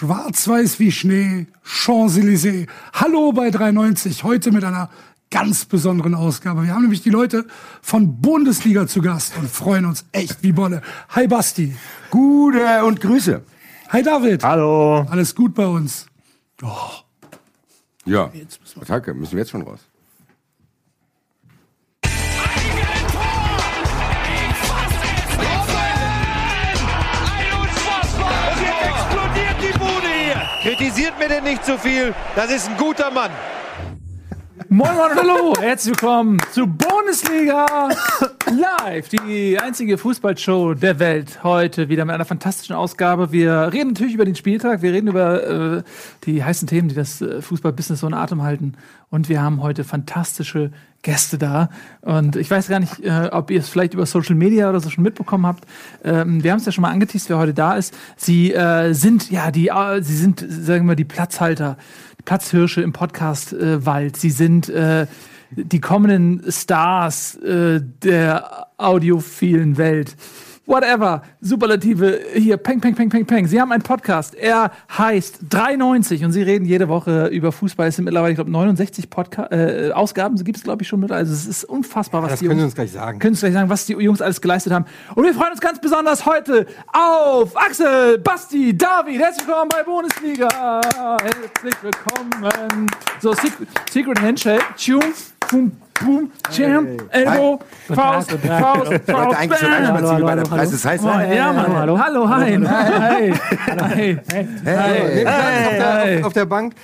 Schwarz-Weiß wie Schnee, Champs-Élysées. Hallo bei 390, heute mit einer ganz besonderen Ausgabe. Wir haben nämlich die Leute von Bundesliga zu Gast und freuen uns echt wie Bolle. Hi Basti. Gute und Grüße. Hi David. Hallo. Alles gut bei uns? Oh. Ja, Attacke, müssen wir jetzt schon raus. Kritisiert mir denn nicht zu viel. Das ist ein guter Mann. Moin Moin und Hallo, herzlich willkommen zu Bundesliga Live, die einzige Fußballshow der Welt. Heute wieder mit einer fantastischen Ausgabe. Wir reden natürlich über den Spieltag, wir reden über äh, die heißen Themen, die das äh, Fußballbusiness so in Atem halten. Und wir haben heute fantastische Gäste da. Und ich weiß gar nicht, äh, ob ihr es vielleicht über Social Media oder so schon mitbekommen habt. Ähm, wir haben es ja schon mal angeteased, wer heute da ist. Sie äh, sind, ja, die, äh, sie sind, sagen wir, die Platzhalter, Platzhirsche im Podcast-Wald. sie sind äh, die kommenden Stars äh, der audiophilen Welt. Whatever, Superlative hier, peng, peng, peng, peng, peng. Sie haben einen Podcast, er heißt 390 und Sie reden jede Woche über Fußball. Es sind mittlerweile, ich glaube, 69 Podca äh, Ausgaben, so gibt es, glaube ich, schon mit. Also es ist unfassbar, was Das die können Sie Jungs, uns gleich sagen. können Sie gleich sagen, was die Jungs alles geleistet haben. Und wir freuen uns ganz besonders heute auf Axel, Basti, David. Herzlich willkommen bei Bundesliga. Herzlich willkommen. So, Secret, Secret Handshake, Tune, boom, boom, Jam, Elbow, Faust, Faust, Faust, Leute, eigentlich bam. langsam wie bei der Preis des Heiß. Moin, ja, Mann. Hallo, hallo, hi. Hi. Hi. Hey, auf, der, auf, auf der Bank.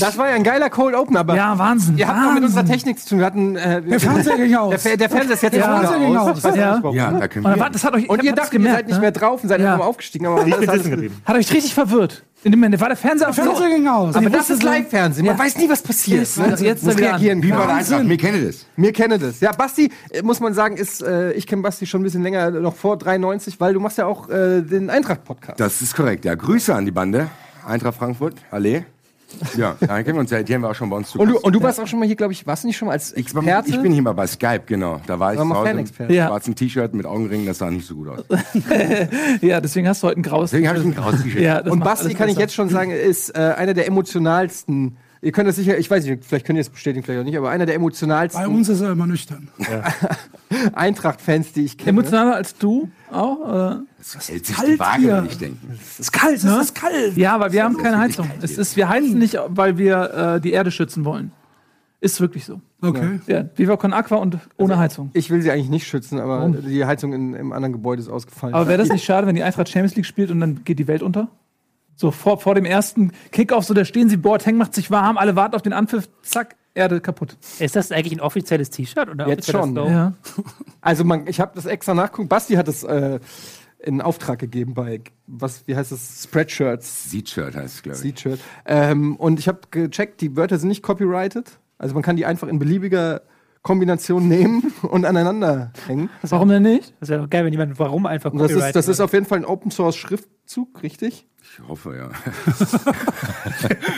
Das war ja ein geiler Cold Open, aber Ja, Wahnsinn. ihr habt noch mit Wahnsinn. unserer Technik zu tun. Wir hatten, äh, Der Fernseher ging aus. der, der Fernseher ist jetzt Ja, wieder Fernseher ging aus. aus. Ja. Ja, da können Und, wir. das hat euch, Und ihr dachtet, ihr seid nicht ne? mehr drauf und seid Ja. einfach mal aufgestiegen. Aber Ich bin das ist sitzen geblieben. Hat euch richtig verwirrt. In dem Moment, da war der Fernseher auf Der Fernseher ging aus. aber das ist Live-Fernsehen. Man Ja. weiß nie, was passiert. Jetzt- jetzt- jetzt muss reagieren. Wie können. Eintracht, mir kennt das. Mir kenne das. Ja, Basti, äh, muss man sagen, ist, äh, ich kenne Basti schon ein bisschen länger, noch vor 93, weil du machst ja auch äh, den Eintracht-Podcast. Das ist korrekt. Ja, Grüße an die Bande. Eintracht Frankfurt, Allee. Ja, da kennen wir uns ja. Die haben wir auch schon bei uns zu Und du, und du warst auch schon mal hier, glaube ich, warst du nicht schon mal als Experte? ich bin hier mal bei Skype, genau. Da war ich War mal zu Hause im Ja. schwarzen T-Shirt mit Augenringen, das sah nicht so gut aus. Ja, deswegen hast du heute ein graues. Deswegen habe ich ein graues T-Shirt. Ja, Und Basti, kann ich jetzt schon sagen, ist äh, einer der emotionalsten. Ihr könnt das sicher, ich weiß nicht, vielleicht könnt ihr es bestätigen, vielleicht auch nicht, aber einer der Bei emotionalsten uns ist er immer nüchtern. Eintracht-Fans, die ich kenne. Emotionaler als du auch? Oder? Das hält sich kalt die Waage, hier. wenn ich denke. ist kalt, ne? Es ist kalt. Ja, aber wir haben keine Heizung. Es ist, wir heizen nicht, weil wir äh, die Erde schützen wollen. Ist wirklich so. Okay. Ja, Viva Con Aqua und ohne Heizung. Ich will sie eigentlich nicht schützen, aber die Heizung in, im anderen Gebäude ist ausgefallen. Aber wäre das nicht schade, wenn die Eintracht Champions League spielt und dann geht die Welt unter? So vor, vor dem ersten Kickoff, so da stehen sie, Boateng macht sich warm, alle warten auf den Anpfiff, zack, Erde kaputt. Ist das eigentlich ein offizielles T-Shirt? oder Jetzt schon. Ja. Also man, ich habe das extra nachgucken. Basti hat es äh, in Auftrag gegeben bei was, wie heißt das? Spreadshirts, Seat-Shirt heißt es, glaube ich. Seat-Shirt. Ähm, und ich habe gecheckt, die Wörter sind nicht copyrighted. Also man kann die einfach in beliebiger Kombination nehmen und aneinander hängen. Warum denn nicht? Das wäre doch geil, wenn jemand warum einfach Und das ist, Copyright das ist auf jeden Fall ein Open Source Schriftzug, richtig? Ich hoffe, ja.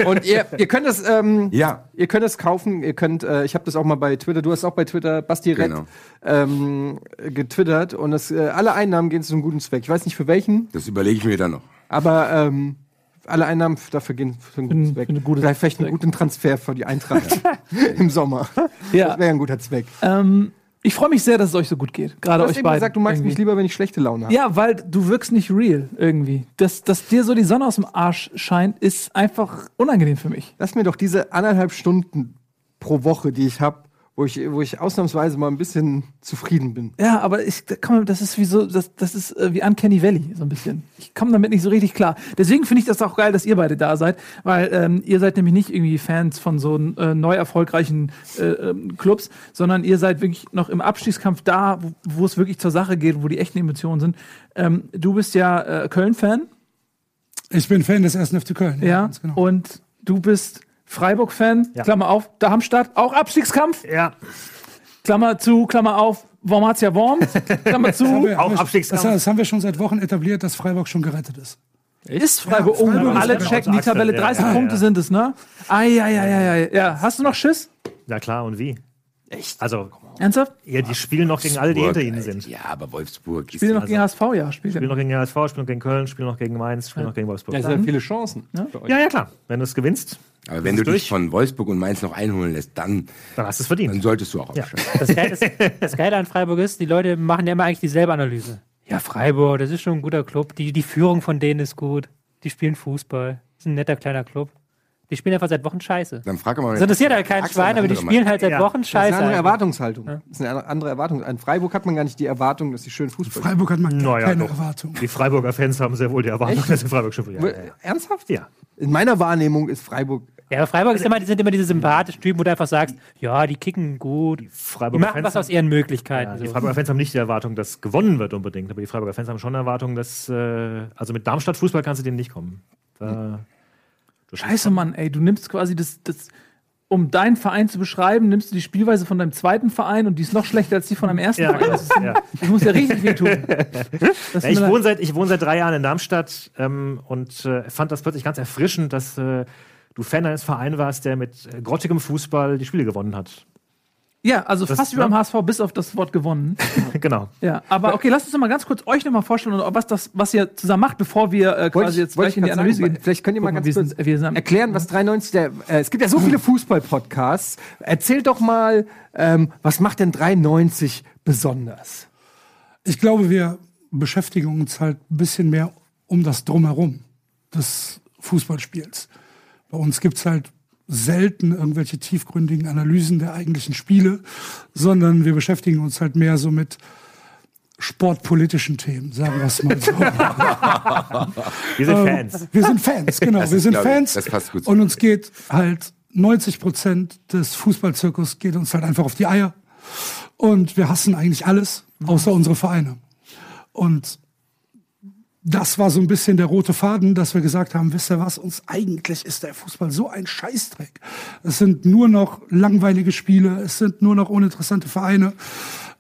Und ihr, ihr könnt es, ähm, Ja. ihr könnt es kaufen. Ihr könnt, äh, ich habe das auch mal bei Twitter. Du hast auch bei Twitter Basti Rett Genau. ähm, getwittert und das, äh, alle Einnahmen gehen zu einem guten Zweck. Ich weiß nicht für welchen, Das überlege ich mir dann noch. aber ähm, alle Einnahmen dafür gehen für einen guten Zweck. eine gute vielleicht, vielleicht einen guten Transfer für die Eintracht im Sommer. Ja. Das wäre ein guter Zweck. Ähm, ich freue mich sehr, dass es euch so gut geht. Gerade Du hast euch eben beiden. gesagt, du magst mich irgendwie. lieber, wenn ich schlechte Laune habe. Ja, weil du wirkst nicht real irgendwie. Dass, dass dir so die Sonne aus dem Arsch scheint, ist einfach unangenehm für mich. Lass mir doch diese anderthalb Stunden pro Woche, die ich habe, wo ich, wo ich ausnahmsweise mal ein bisschen zufrieden bin. Ja, aber ich komm, das ist wie so, das, das ist äh, wie Uncanny Valley, so ein bisschen. Ich komme damit nicht so richtig klar. Deswegen finde ich das auch geil, dass ihr beide da seid, weil ähm, ihr seid nämlich nicht irgendwie Fans von so äh, neu erfolgreichen äh, ähm, Clubs, sondern ihr seid wirklich noch im Abstiegskampf da, wo, wo es wirklich zur Sache geht, wo die echten Emotionen sind. Ähm, du bist ja äh, Köln-Fan, Ich bin Fan des ersten FC Köln. ja, ganz genau. und du bist Freiburg-Fan, Ja. Klammer auf, Darmstadt, auch Abstiegskampf, Ja, Klammer zu, Klammer auf, Wormatia Worms, Klammer Das zu. wir- Auch das, Abstiegskampf. das haben wir schon seit Wochen etabliert, dass Freiburg schon gerettet ist. Ist Freiburg, oh, Freiburg ist alle checken die Tabelle, ja, 30 ja, Punkte ja. sind es, ne? Ei, ei, ei, ei, ei. Ja, hast du noch Schiss? ja klar, und wie? Echt? Also, Ernsthaft? Ja, die spielen noch gegen alle, die hinter ihnen sind. Ja, aber Wolfsburg. Spielen noch gegen HSV, ja. Spielen noch gegen HSV, spielen noch gegen Köln, spielen noch gegen Mainz, spielen noch gegen Wolfsburg. Ja, Ja, es sind viele Chancen. für euch. ja, klar. Wenn du es gewinnst, aber wenn du ist dich durch. von Wolfsburg und Mainz noch einholen lässt, dann, dann hast du es dann verdient. solltest du auch aufsteigen. Das Geile, das, das Geile an Freiburg ist, die Leute machen ja immer eigentlich dieselbe Analyse. Ja, Freiburg, das ist schon ein guter Club. Die, die Führung von denen ist gut. Die spielen Fußball. Das ist ein netter kleiner Club. Die spielen einfach seit Wochen Scheiße. Dann frag mal. Das interessiert halt eine Schwein, aber die spielen halt seit Ja. Wochen Das ist eine Scheiße. andere. Erwartungshaltung. Das ist eine andere Erwartung. An Freiburg hat man gar nicht die Erwartung, dass sie schön Fußball spielen. Freiburg hat man Naja, keine doch. Erwartung. Die Freiburger Fans haben sehr wohl die Erwartung, dass in Freiburg schon ja, ja, ja. Ernsthaft? ja. In meiner Wahrnehmung ist Freiburg. Ja, aber Freiburg ist immer, die sind immer diese sympathischen Typen, wo du einfach sagst, ja, die kicken gut. Die Freiburger machen Fans was aus ihren Möglichkeiten. Ja, die so. Freiburger Fans haben nicht die Erwartung, dass gewonnen wird unbedingt, aber die Freiburger Fans haben schon eine Erwartung, dass äh, also mit Darmstadt Fußball kannst du denen nicht kommen. Da, Scheiße, Mann, ey, du nimmst quasi das, das, um deinen Verein zu beschreiben, nimmst du die Spielweise von deinem zweiten Verein und die ist noch schlechter als die von deinem ersten Ja, Verein. Das, ist, ja. das muss ja richtig wehtun. Ja, ich, wohne seit, ich wohne seit drei Jahren in Darmstadt ähm, und äh, fand das plötzlich ganz erfrischend, dass äh, du Fan eines Vereins warst, der mit äh, grottigem Fußball die Spiele gewonnen hat. ja, also Das- fast wie beim HSV, bis auf das Wort gewonnen. genau. Ja, aber okay, lasst uns doch mal ganz kurz euch nochmal vorstellen, und was, das, was ihr zusammen macht, bevor wir äh, quasi ich- jetzt gleich in die Analyse sagen, gehen. Vielleicht könnt ihr mal ganz wir kurz sind- wir sind- erklären, was 93 der. Äh, es gibt ja so viele Fußball-Podcasts. Erzählt doch mal, ähm, was macht denn 93 besonders? Ich glaube, wir beschäftigen uns halt ein bisschen mehr um das Drumherum des Fußballspiels. Bei uns gibt's halt selten irgendwelche tiefgründigen Analysen der eigentlichen Spiele, sondern wir beschäftigen uns halt mehr so mit sportpolitischen Themen, sagen wir es mal so. Wir sind Fans. Wir sind Fans, genau. Das wir sind ich, Fans. das passt gut Und uns geht halt 90 Prozent des Fußballzirkus geht uns halt einfach auf die Eier. Und wir hassen eigentlich alles, außer unsere Vereine. Und das war so ein bisschen der rote Faden, dass wir gesagt haben, wisst ihr was, uns eigentlich ist der Fußball so ein Scheißdreck. Es sind nur noch langweilige Spiele, es sind nur noch uninteressante Vereine.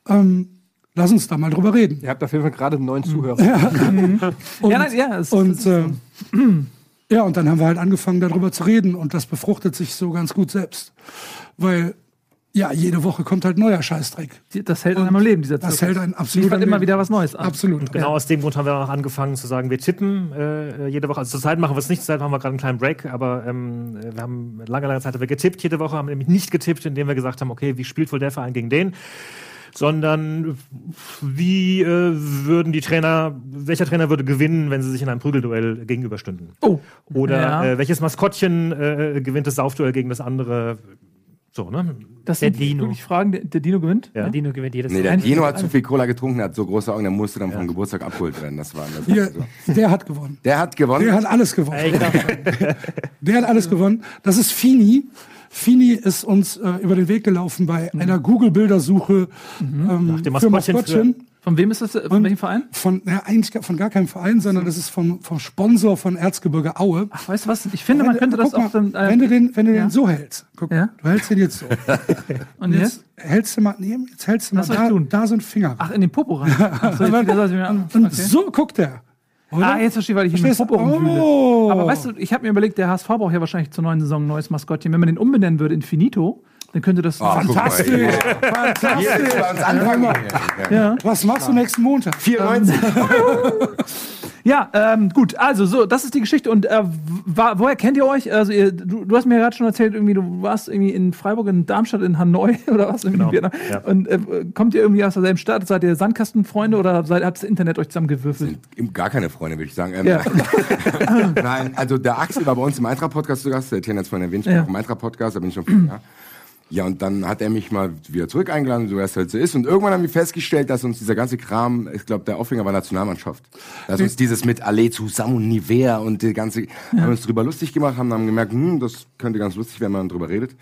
Ähm, lass uns da mal drüber reden. Ihr habt auf jeden Fall gerade einen neuen Zuhörer. Und, Ja, nein, ja, es- und äh, ja, und dann haben wir halt angefangen, darüber zu reden und das befruchtet sich so ganz gut selbst. Weil, ja, jede Woche kommt halt neuer Scheißdreck. Das hält einen am Leben, dieser Das Zirkus. hält einen absolut Liefert immer wieder was Neues an. Absolut. Genau aus dem Grund haben wir auch angefangen zu sagen, wir tippen äh, jede Woche. Also zurzeit machen wir es nicht, zurzeit haben wir gerade einen kleinen Break, aber ähm, wir haben lange, lange Zeit haben wir getippt jede Woche, haben nämlich nicht getippt, indem wir gesagt haben, okay, wie spielt wohl der Verein gegen den? Sondern wie äh, würden die Trainer, welcher Trainer würde gewinnen, wenn sie sich in einem Prügelduell gegenüberstünden? Oh. Oder Ja. äh, welches Maskottchen äh, gewinnt das Saufduell gegen das andere? So, ne? Das Der sind Dino. wirklich Fragen. Der, der Dino gewinnt? Ja. Der Dino gewinnt jedes Nee, Mal. der Dino hat zu viel Cola getrunken, hat so große Augen, der musste dann vom Geburtstag abgeholt werden. Das war das Hier, so. der hat gewonnen. Der hat gewonnen. Der hat alles gewonnen. Der hat alles gewonnen. Das ist Fini. Fini ist uns äh, über den Weg gelaufen bei einer Google-Bildersuche ähm, dem für Maskottchen Maskottchen. Von wem ist das? Von welchem Verein? Von, ja, eigentlich gar- von gar keinem Verein, sondern das ist vom, vom Sponsor von Erzgebirge Aue. Ach, weißt du was? Ich finde, man könnte das mal, auch dann. äh, wenn du den, wenn du ja. den so hältst, guck, Ja. du hältst den jetzt so. und Jetzt jetzt? hältst du mal, nee, jetzt hältst du mal da, da so einen Finger. Ach, in den Popo rein. Ach so, jetzt, jetzt, jetzt, an. Und Okay. so guckt er. Oder? Ah, jetzt verstehe ich, weil ich ihn mit Verstehst Popo. Oh. Aber weißt du, ich habe mir überlegt, der HSV braucht ja wahrscheinlich zur neuen Saison ein neues Maskottchen. Wenn man den umbenennen würde in Finito, dann könnte das. Ah, Fantastisch. hier. Fantastisch. Anfangen. ja. Was machst du nächsten Montag? 94. Ja, ähm, gut, also so, das ist die Geschichte. Und äh, wa- woher kennt ihr euch? Also ihr, du, du hast mir gerade schon erzählt, irgendwie, du warst irgendwie in Freiburg, in Darmstadt, in Hanoi oder was? Genau, ja. Und äh, kommt ihr irgendwie aus derselben Stadt? Seid ihr Sandkastenfreunde oder seid, hat das Internet euch zusammengewürfelt? Gar keine Freunde, würde ich sagen. Ähm, Ja. Nein, also der Axel war bei uns im Eintracht-Podcast zu Gast, der es vorhin erwähnt, ich Ja. bin auch im Eintracht-Podcast, da bin ich schon ja. Ja, und dann hat er mich mal wieder zurück eingeladen, so wie es halt so ist. Und irgendwann haben wir festgestellt, dass uns dieser ganze Kram, ich glaube, der Aufhänger war Nationalmannschaft. Dass uns dieses mit Allee zusammen und Nivea und die ganze, haben uns drüber lustig gemacht, haben dann gemerkt, hm, das könnte ganz lustig werden, wenn man drüber redet.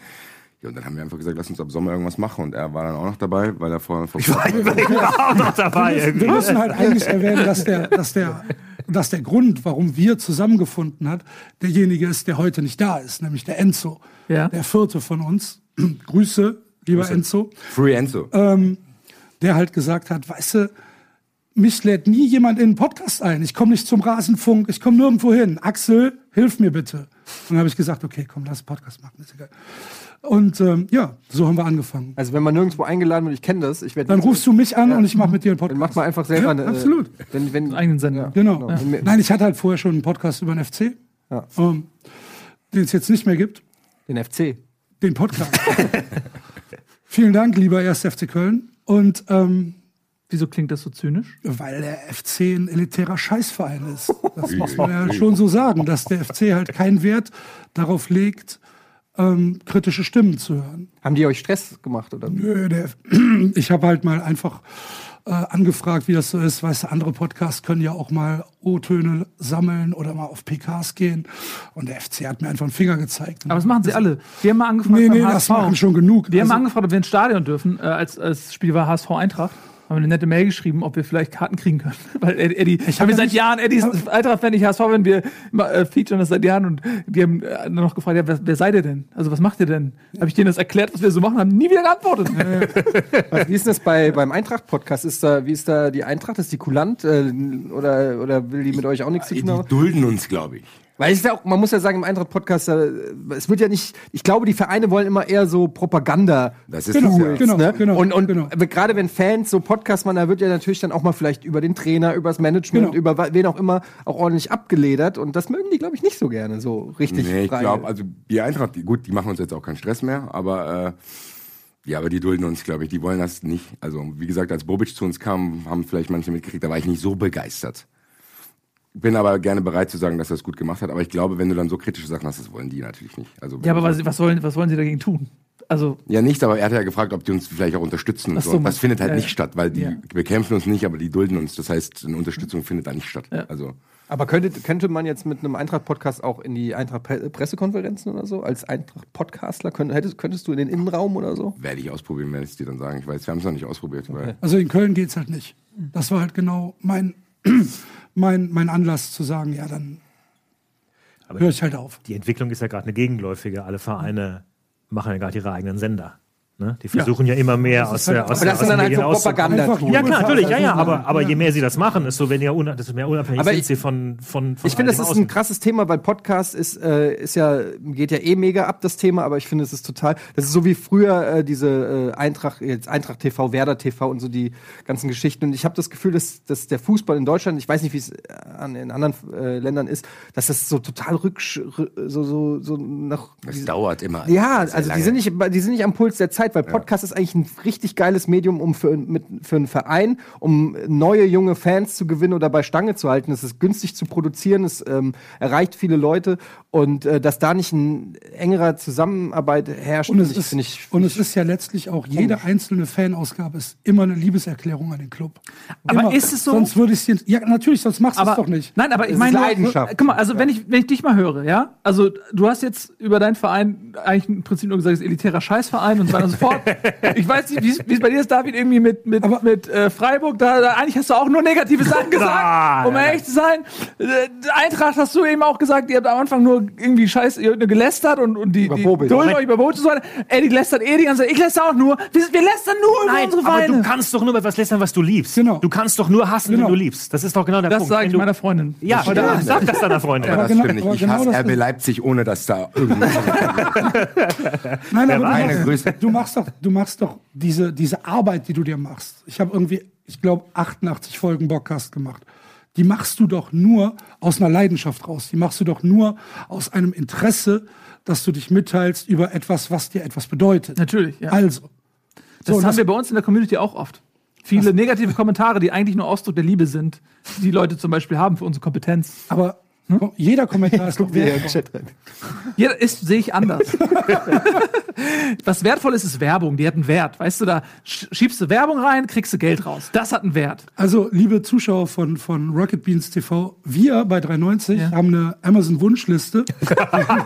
Ja, und dann haben wir einfach gesagt, lass uns ab Sommer irgendwas machen. Und er war dann auch noch dabei, weil er vorher vor auch noch dabei irgendwie. Wir müssen halt eigentlich erwähnen, dass der, dass der, dass der Grund, warum wir zusammengefunden hat, derjenige ist, der heute nicht da ist, nämlich der Enzo, Ja. der vierte von uns. Grüße, lieber Enzo, Free Enzo. der halt gesagt hat, weißt du, mich lädt nie jemand in einen Podcast ein. Ich komme nicht zum Rasenfunk, ich komme nirgendwo hin. Axel, hilf mir bitte. Und dann habe ich gesagt, okay, komm, lass einen Podcast machen, ist egal. Und ähm, ja, so haben wir angefangen. Also wenn man nirgendwo eingeladen wird, ich kenne das, ich werde Dann rufst du mich an und ich mache mit dir einen dann Podcast. macht man einfach selber Ja, eine, absolut. Wenn, wenn, Einen eigenen Sender. Genau. Ja. Nein, ich hatte halt vorher schon einen Podcast über den FC, Ja. ähm, den es jetzt nicht mehr gibt. den FC. Den Podcast. Vielen Dank, lieber 1. FC Köln. Und ähm, Wieso klingt das so zynisch? weil der FC ein elitärer Scheißverein ist. Das muss man ja schon so sagen, dass der FC halt keinen Wert darauf legt, ähm, kritische Stimmen zu hören. Haben die euch Stress gemacht oder? Nö, der, ich habe halt mal einfach äh, angefragt, wie das so ist. Weißt du, andere Podcasts können ja auch mal O-Töne sammeln oder mal auf PKs gehen. Und der FC hat mir einfach einen Finger gezeigt. Aber das machen sie alle. Die haben mal angefragt Nee, nee, das HSV. machen schon genug. Die haben Also- angefragt, ob wir ins Stadion dürfen, äh, als, als Spiel war HSV Eintracht. Haben wir eine nette Mail geschrieben, ob wir vielleicht Karten kriegen können. Weil Eddie, Eddie ich hab habe seit Jahren, Eddie ist Eintracht-Fan, ich HSV-Fan, wir immer, äh, featuren das seit Jahren und die haben äh, dann noch gefragt, ja, wer, wer seid ihr denn? Also was macht ihr denn? Habe ich denen das erklärt, was wir so machen, haben nie wieder geantwortet. Was, wie ist denn das bei, beim Eintracht-Podcast? Ist da, wie ist da die Eintracht? Ist die kulant? Äh, oder, oder will die mit euch auch nichts zu Die tun haben? dulden uns, glaube ich. Weil es ist ja auch, man muss ja sagen, im Eintracht-Podcast, äh, es wird ja nicht, ich glaube, die Vereine wollen immer eher so Propaganda. Das ist Genau, das ja. genau, ne? genau, und und genau. gerade wenn Fans so Podcast machen, da wird ja natürlich dann auch mal vielleicht über den Trainer, über das Management, Genau. über wen auch immer auch ordentlich abgeledert. Und das mögen die, glaube ich, nicht so gerne, so richtig Nee, ich glaube, also die Eintracht, die, gut, die machen uns jetzt auch keinen Stress mehr, aber äh, ja, aber die dulden uns, glaube ich, die wollen das nicht. Also wie gesagt, als Bobic zu uns kam, haben vielleicht manche mitgekriegt, da war ich nicht so begeistert. Bin aber gerne bereit zu sagen, dass er es gut gemacht hat, aber ich glaube, wenn du dann so kritische Sachen hast, das wollen die natürlich nicht. Also ja, aber was, was, wollen, was wollen sie dagegen tun? Also, ja, nichts, aber er hat ja gefragt, ob die uns vielleicht auch unterstützen so. Das findet halt ja, nicht ja. statt, weil die Ja. bekämpfen uns nicht, aber die dulden uns. Das heißt, eine Unterstützung findet da nicht statt. Also Aber könnte, könnte man jetzt mit einem Eintracht-Podcast auch in die Eintracht-Pressekonferenzen oder so, als Eintracht-Podcastler, könnt, hättest, könntest du in den Innenraum oder so? werde ich ausprobieren, werde ich dir dann sagen. Ich weiß, wir haben es noch nicht ausprobiert. Weil Also in Köln geht's halt nicht. Das war halt genau mein, mein, mein Anlass zu sagen, ja, dann höre ich halt auf. Die Entwicklung ist ja gerade eine gegenläufige. Alle Vereine machen ja gerade ihre eigenen Sender. Ne? Die versuchen ja, immer mehr aus halt- der aus Aber der- das sind dann halt Medien so auszukommen. propaganda Einfach Ja, klar, natürlich, ja, ja, Also, aber, aber ja. je mehr sie das machen, desto weniger desto mehr unabhängig Aber sind ich- sie von, von, von Ich finde, das ist ein Außen. krasses Thema, weil Podcast ist, äh, ist ja, geht ja eh mega ab, das Thema, aber ich finde, es ist total, das ist so wie früher äh, diese äh, Eintracht, jetzt Eintracht TV, Werder TV und so die ganzen Geschichten. Und ich habe das Gefühl, dass, dass der Fußball in Deutschland, ich weiß nicht, wie es an, in anderen äh, Ländern ist, dass das so total rücksch, rü- so, so, so nach. das dauert immer. Ja, also die lange. sind, nicht, die sind nicht am Puls der Zeit, weil Podcast ist eigentlich ein richtig geiles Medium, um für, mit, für einen Verein, um neue junge Fans zu gewinnen oder bei Stange zu halten. Es ist günstig zu produzieren, es ähm, erreicht viele Leute und äh, dass da nicht ein engerer Zusammenarbeit herrscht, Und es, ich- ist, ich, und es ist ja letztlich auch, jede einzelne Fanausgabe ist immer eine Liebeserklärung an den Club. Aber immer. ist es so? Sonst würde ich es dir. Ja, natürlich, sonst machst du es doch nicht. Nein, aber ich meine, Leidenschaft. guck mal, also wenn ich, wenn ich dich mal höre, ja, also du hast jetzt über deinen Verein eigentlich im Prinzip nur gesagt, es ist elitärer Scheißverein und so weiter und so fort. Ich weiß nicht, wie es- bei dir ist, David, irgendwie mit, mit, Aber- mit äh, Freiburg, da, da eigentlich hast du auch nur negative Sachen gesagt, um ehrlich zu sein. Äh, Eintracht hast du eben auch gesagt, ihr habt am Anfang nur irgendwie Scheiß, ihr habt nur gelästert und, und die, Über die dulden euch über Bobic und so weiter. Ey, die lästert eh die ganze Zeit. Ich läster auch nur. Wir, wir lästern nur über Nein, unsere aber Vereine. du kannst doch nur etwas lästern, was du liebst. Genau. Du kannst doch nur hassen, Genau. wenn du liebst. Das ist doch genau der das Punkt. sage Wenn ich du- meiner Freundin. Ja, Heute ja sag das deiner Freundin. Aber das genau- stimmt nicht. Ich genau hasse das RB Leipzig, ohne dass da irgendwie. Nein, aber weiß? du Keine Größe. machst, du machst doch, du machst doch diese, diese Arbeit, die du dir machst. Ich habe irgendwie, ich glaube, 88 Folgen Bockcast gemacht. Die machst du doch nur aus einer Leidenschaft raus. Die machst du doch nur aus einem Interesse, dass du dich mitteilst über etwas, was dir etwas bedeutet. Natürlich, ja. Also. Das So, haben das- wir bei uns in der Community auch oft. Viele negative Kommentare, die eigentlich nur Ausdruck der Liebe sind, die die Leute zum Beispiel haben für unsere Kompetenz. Aber Hm? jeder Kommentar ist wertvoll. Chat rein. Jeder ist, sehe ich anders. Was wertvoll ist, ist Werbung. Die hat einen Wert. Weißt du, da sch- schiebst du Werbung rein, kriegst du Geld raus. Das hat einen Wert. Also, liebe Zuschauer von, von Rocket Beans TV, wir bei 390 Ja. haben eine Amazon-Wunschliste.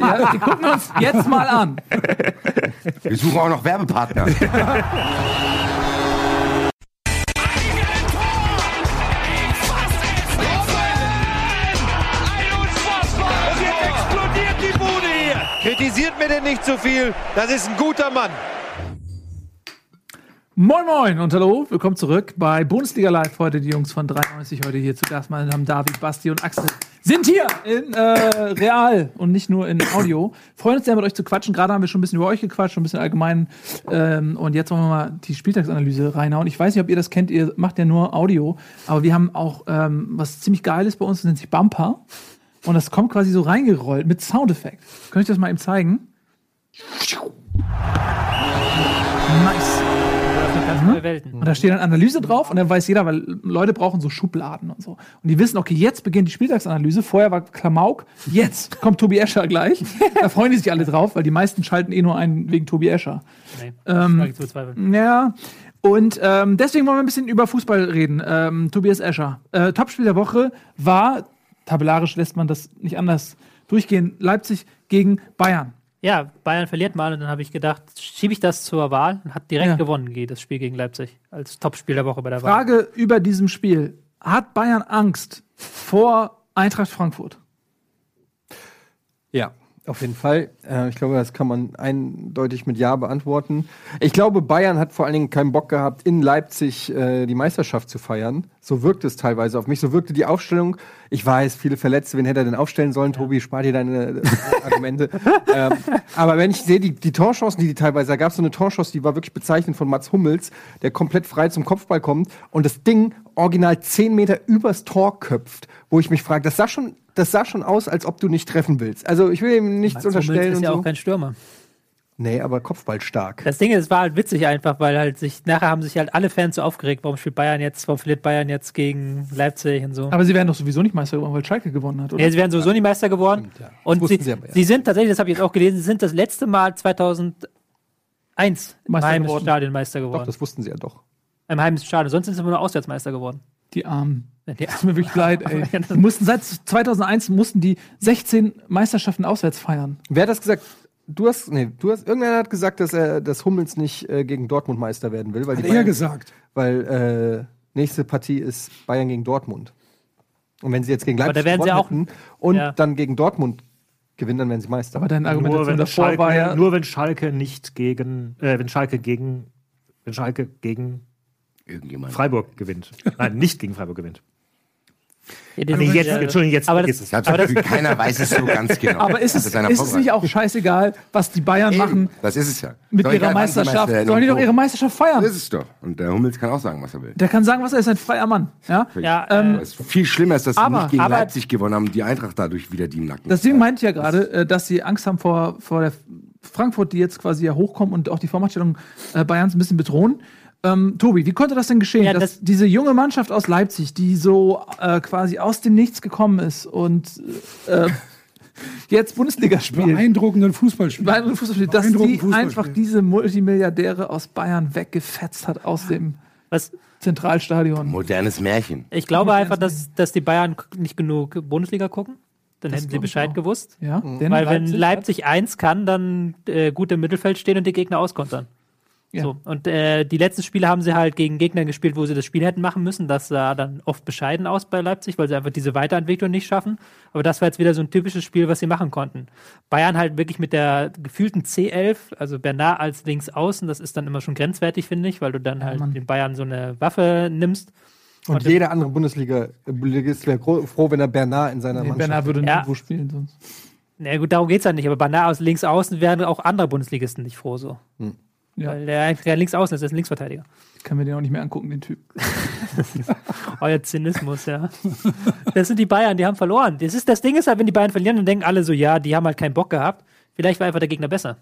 Ja, die gucken uns jetzt mal an. Wir suchen auch noch Werbepartner. Kritisiert mir denn nicht zu viel. Das ist ein guter Mann. Moin Moin und hallo, willkommen zurück bei Bundesliga Live. Heute die Jungs von 93 heute hier zu Gast. Meine haben David, Basti und Axel sind hier in äh, Real und nicht nur in Audio. Freuen uns sehr, mit euch zu quatschen. Gerade haben wir schon ein bisschen über euch gequatscht, schon ein bisschen allgemein. Ähm, und jetzt wollen wir mal die Spieltagsanalyse reinhauen. Ich weiß nicht, ob ihr das kennt, ihr macht ja nur Audio, aber wir haben auch ähm, was ziemlich Geiles bei uns, das nennt sich Bumper. Und das kommt quasi so reingerollt mit Soundeffekt. Kann ich das mal eben zeigen? Nice. Welten. Und da steht dann Analyse drauf und dann weiß jeder, weil Leute brauchen so Schubladen und so. Und die wissen, okay, jetzt beginnt die Spieltagsanalyse. Vorher war Klamauk, jetzt kommt Tobi Escher gleich. Da freuen die sich alle drauf, weil die meisten schalten eh nur ein wegen Tobi Escher. Nee, Ähm. Ja. Und ähm, deswegen wollen wir ein bisschen über Fußball reden. Ähm, Tobias Escher. Äh, Topspiel der Woche war, tabellarisch lässt man das nicht anders durchgehen, Leipzig gegen Bayern. Ja, Bayern verliert mal und dann habe ich gedacht, schiebe ich das zur Wahl und hat direkt Ja. gewonnen, geht das Spiel gegen Leipzig als Topspiel der Woche bei der Wahl. Frage über diesem Spiel. Hat Bayern Angst vor Eintracht Frankfurt? Ja, auf jeden Fall. Äh, ich glaube, das kann man eindeutig mit Ja beantworten. Ich glaube, Bayern hat vor allen Dingen keinen Bock gehabt, in Leipzig äh, die Meisterschaft zu feiern. So wirkt es teilweise auf mich. So wirkte die Aufstellung. Ich weiß, viele Verletzte, wen hätte er denn aufstellen sollen? Tobi, spar dir deine äh, Argumente. ähm, aber wenn ich sehe, die, die Torchancen, die die teilweise, da gab es so eine Torchance, die war wirklich bezeichnend von Mats Hummels, der komplett frei zum Kopfball kommt und das Ding original 10 Meter übers Tor köpft, wo ich mich frage, das sah schon, das sah schon aus, als ob du nicht treffen willst. Also ich will ihm nichts Mats Hummels unterstellen ist und ja so. auch kein Stürmer. Nee, aber Kopfball stark. Das Ding ist, es war halt witzig einfach, weil halt sich, nachher haben sich halt alle Fans so aufgeregt, warum spielt Bayern jetzt, warum verliert Bayern jetzt gegen Leipzig und so. Aber sie werden doch sowieso nicht Meister geworden, weil Schalke gewonnen hat, oder? Ja, sie wären sowieso nie Meister geworden. ja. Das Und sie, sie aber, ja. sie sind tatsächlich, das habe ich jetzt auch gelesen, sie sind das letzte Mal 2001 im Meister heimischen geworden. Stadion Meister Doch, geworden. das wussten sie ja doch. Im heimischen Stadion. Sonst sind sie immer nur Auswärtsmeister geworden. Die Armen. Tut mir wirklich leid, ey. Die mussten seit 2001 mussten die 16 Meisterschaften auswärts feiern. Wer hat das gesagt? Du hast, nee, du hast, irgendeiner hat gesagt, dass er, dass Hummels nicht äh, gegen Dortmund Meister werden will, weil Hat die er Bayern, gesagt. weil äh, nächste Partie ist Bayern gegen Dortmund. Und wenn sie jetzt gegen Aber Leipzig da werden sie gewonnen auch- und Ja. dann gegen Dortmund gewinnen, dann werden sie Meister. Aber deine Nur Argumentation wenn, davor Schalke, war ja. nur wenn Schalke nicht gegen, äh, wenn Schalke gegen, wenn Schalke gegen Irgendjemand. Freiburg gewinnt. Nein, nicht gegen Freiburg gewinnt. Ja, nee, jetzt, ja, Entschuldigung, jetzt aber das, Ich habe das keiner weiß es so ganz genau. Aber ist es, ist es nicht auch scheißegal, was die Bayern Eben, machen Das ist es ja. mit Doch ihrer sie Meisterschaft? Sollen die und doch ihre Meisterschaft feiern? Das ist es doch. Und der Hummels kann auch sagen, was er will. Der kann sagen, was er ist, ein freier Mann. Ja? ja, Ähm, äh, viel schlimmer ist, dass sie Aber- nicht gegen aber- Leipzig gewonnen haben, die Eintracht dadurch wieder die im Nacken. Deswegen meinte ich ja gerade, äh, dass sie Angst haben vor, vor der Frankfurt, die jetzt quasi ja hochkommen und auch die Vormachtstellung äh, Bayerns ein bisschen bedrohen. Ähm, Tobi, wie konnte das denn geschehen, Ja, dass das- diese junge Mannschaft aus Leipzig, die so äh, quasi aus dem Nichts gekommen ist und äh, jetzt Bundesliga spielt, Beeindruckenden Fußballspiel. Bayern Fußball spielt, dass die Fußball einfach spielt. diese Multimilliardäre aus Bayern weggefetzt hat aus dem was, Zentralstadion. Modernes Märchen. ich glaube einfach, dass, dass die Bayern nicht genug Bundesliga gucken. Dann hätten sie Bescheid gewusst. Ja, Mhm. denn Weil wenn hat- Leipzig eins kann, dann äh, gut im Mittelfeld stehen und die Gegner auskontern. Ja. So. Und äh, die letzten Spiele haben sie halt gegen Gegner gespielt, wo sie das Spiel hätten machen müssen. Das sah dann oft bescheiden aus bei Leipzig, weil sie einfach diese Weiterentwicklung nicht schaffen. Aber das war jetzt wieder so ein typisches Spiel, was sie machen konnten. Bayern halt wirklich mit der gefühlten C11, also Bernard als links außen, das ist dann immer schon grenzwertig, finde ich, weil du dann halt Mann. den Bayern so eine Waffe nimmst. Und jeder andere Bundesliga-Ligist wäre froh, wenn er Bernard in seiner Nee, Mannschaft Bernard würde Ja. nirgendwo spielen sonst. Na gut, darum geht's ja nicht, aber Bernard aus links außen wären auch andere Bundesligisten nicht froh so. Ja. Weil der eigentlich links außen ist, der ist ein Linksverteidiger. Kann mir den auch nicht mehr angucken, den Typ. Euer Zynismus, ja. Das sind die Bayern, die haben verloren. Das, ist, das Ding ist halt, wenn die Bayern verlieren, dann denken alle so, ja, die haben halt keinen Bock gehabt. Vielleicht war einfach der Gegner besser.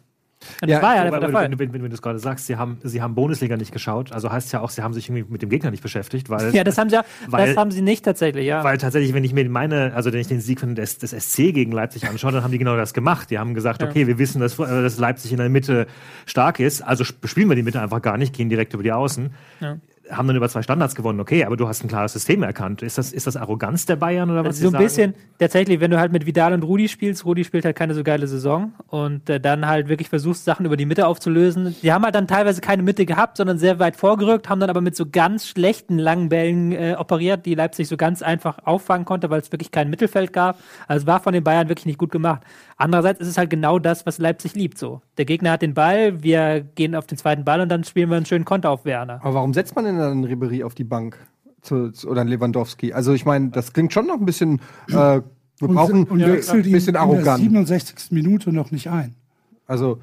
Und Ja, das war ja Aber der wenn, Fall. wenn, wenn, wenn du es gerade sagst, sie haben, sie haben Bundesliga nicht geschaut, also heißt ja auch, sie haben sich irgendwie mit dem Gegner nicht beschäftigt, weil, Ja, das haben sie ja, Weil- das haben sie nicht tatsächlich, ja. weil tatsächlich, wenn ich mir meine, also wenn ich den Sieg von des, des SC gegen Leipzig anschaue, dann haben die genau das gemacht. Die haben gesagt, Ja. okay, wir wissen, dass, äh, dass Leipzig in der Mitte stark ist, also spielen wir die Mitte einfach gar nicht, gehen direkt über die Außen. Ja. Haben dann über zwei Standards gewonnen, okay, aber du hast ein klares System erkannt. Ist das, ist das Arroganz der Bayern oder was? Das ist so ein sagen? bisschen, tatsächlich, wenn du halt mit Vidal und Rudi spielst, Rudi spielt halt keine so geile Saison und äh, dann halt wirklich versuchst, Sachen über die Mitte aufzulösen. Die haben halt dann teilweise keine Mitte gehabt, sondern sehr weit vorgerückt, haben dann aber mit so ganz schlechten langen Bällen äh, operiert, die Leipzig so ganz einfach auffangen konnte, weil es wirklich kein Mittelfeld gab. Also es war von den Bayern wirklich nicht gut gemacht. Andererseits ist es halt genau das, was Leipzig liebt. So, der Gegner hat den Ball, wir gehen auf den zweiten Ball und dann spielen wir einen schönen Konter auf Werner. Aber warum setzt man denn dann Ribery auf die Bank? Zu, zu, oder einen Lewandowski? Also ich meine, das klingt schon noch ein bisschen äh, Wir brauchen und ein wechselt ihn bisschen in der arrogant. 67. Minute noch nicht ein. Also,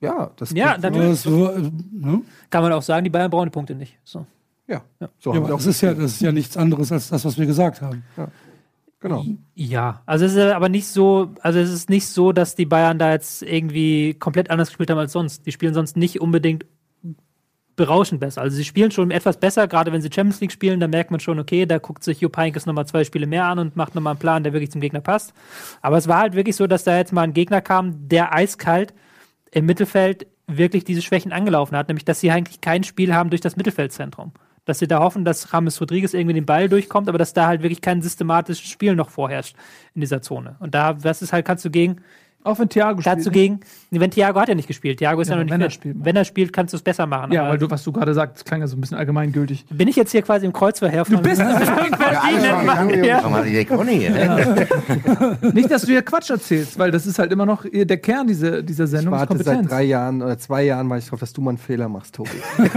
ja, das Ja, natürlich. So, äh, ne? Kann man auch sagen, die Bayern brauchen die Punkte nicht. So. ja. So ja, aber das ist ja, das ist ja nichts anderes als das, was wir gesagt haben. Genau. Ja, also es ist aber nicht so, also es ist nicht so, dass die Bayern da jetzt irgendwie komplett anders gespielt haben als sonst. Die spielen sonst nicht unbedingt berauschend besser. Also sie spielen schon etwas besser, gerade wenn sie Champions League spielen, da merkt man schon, okay, da guckt sich Jupp Heynckes nochmal zwei Spiele mehr an und macht nochmal einen Plan, der wirklich zum Gegner passt. Aber es war halt wirklich so, dass da jetzt mal ein Gegner kam, der eiskalt im Mittelfeld wirklich diese Schwächen angelaufen hat, nämlich dass sie eigentlich kein Spiel haben durch das Mittelfeldzentrum. Dass sie da hoffen, dass Rames Rodriguez irgendwie den Ball durchkommt, aber dass da halt wirklich kein systematisches Spiel noch vorherrscht in dieser Zone. Und da, das ist halt, kannst du gegen, Auch wenn Thiago kannst du spielt. gegen, wenn Thiago hat ja nicht gespielt, Thiago ist ja, Ja, noch nicht wenn er spielt, wenn er spielt, kannst du es besser machen. Ja, weil du, was du gerade sagst, klang ja so ein bisschen allgemeingültig. bin ich jetzt hier quasi im Kreuzverhör von Du bist ja. Ja. nicht, dass du hier Quatsch erzählst, weil das ist halt immer noch der Kern dieser, dieser Ich Sendung. ist warte seit drei Jahren oder zwei Jahren, weil ich drauf, dass du mal einen Fehler machst, Tobi.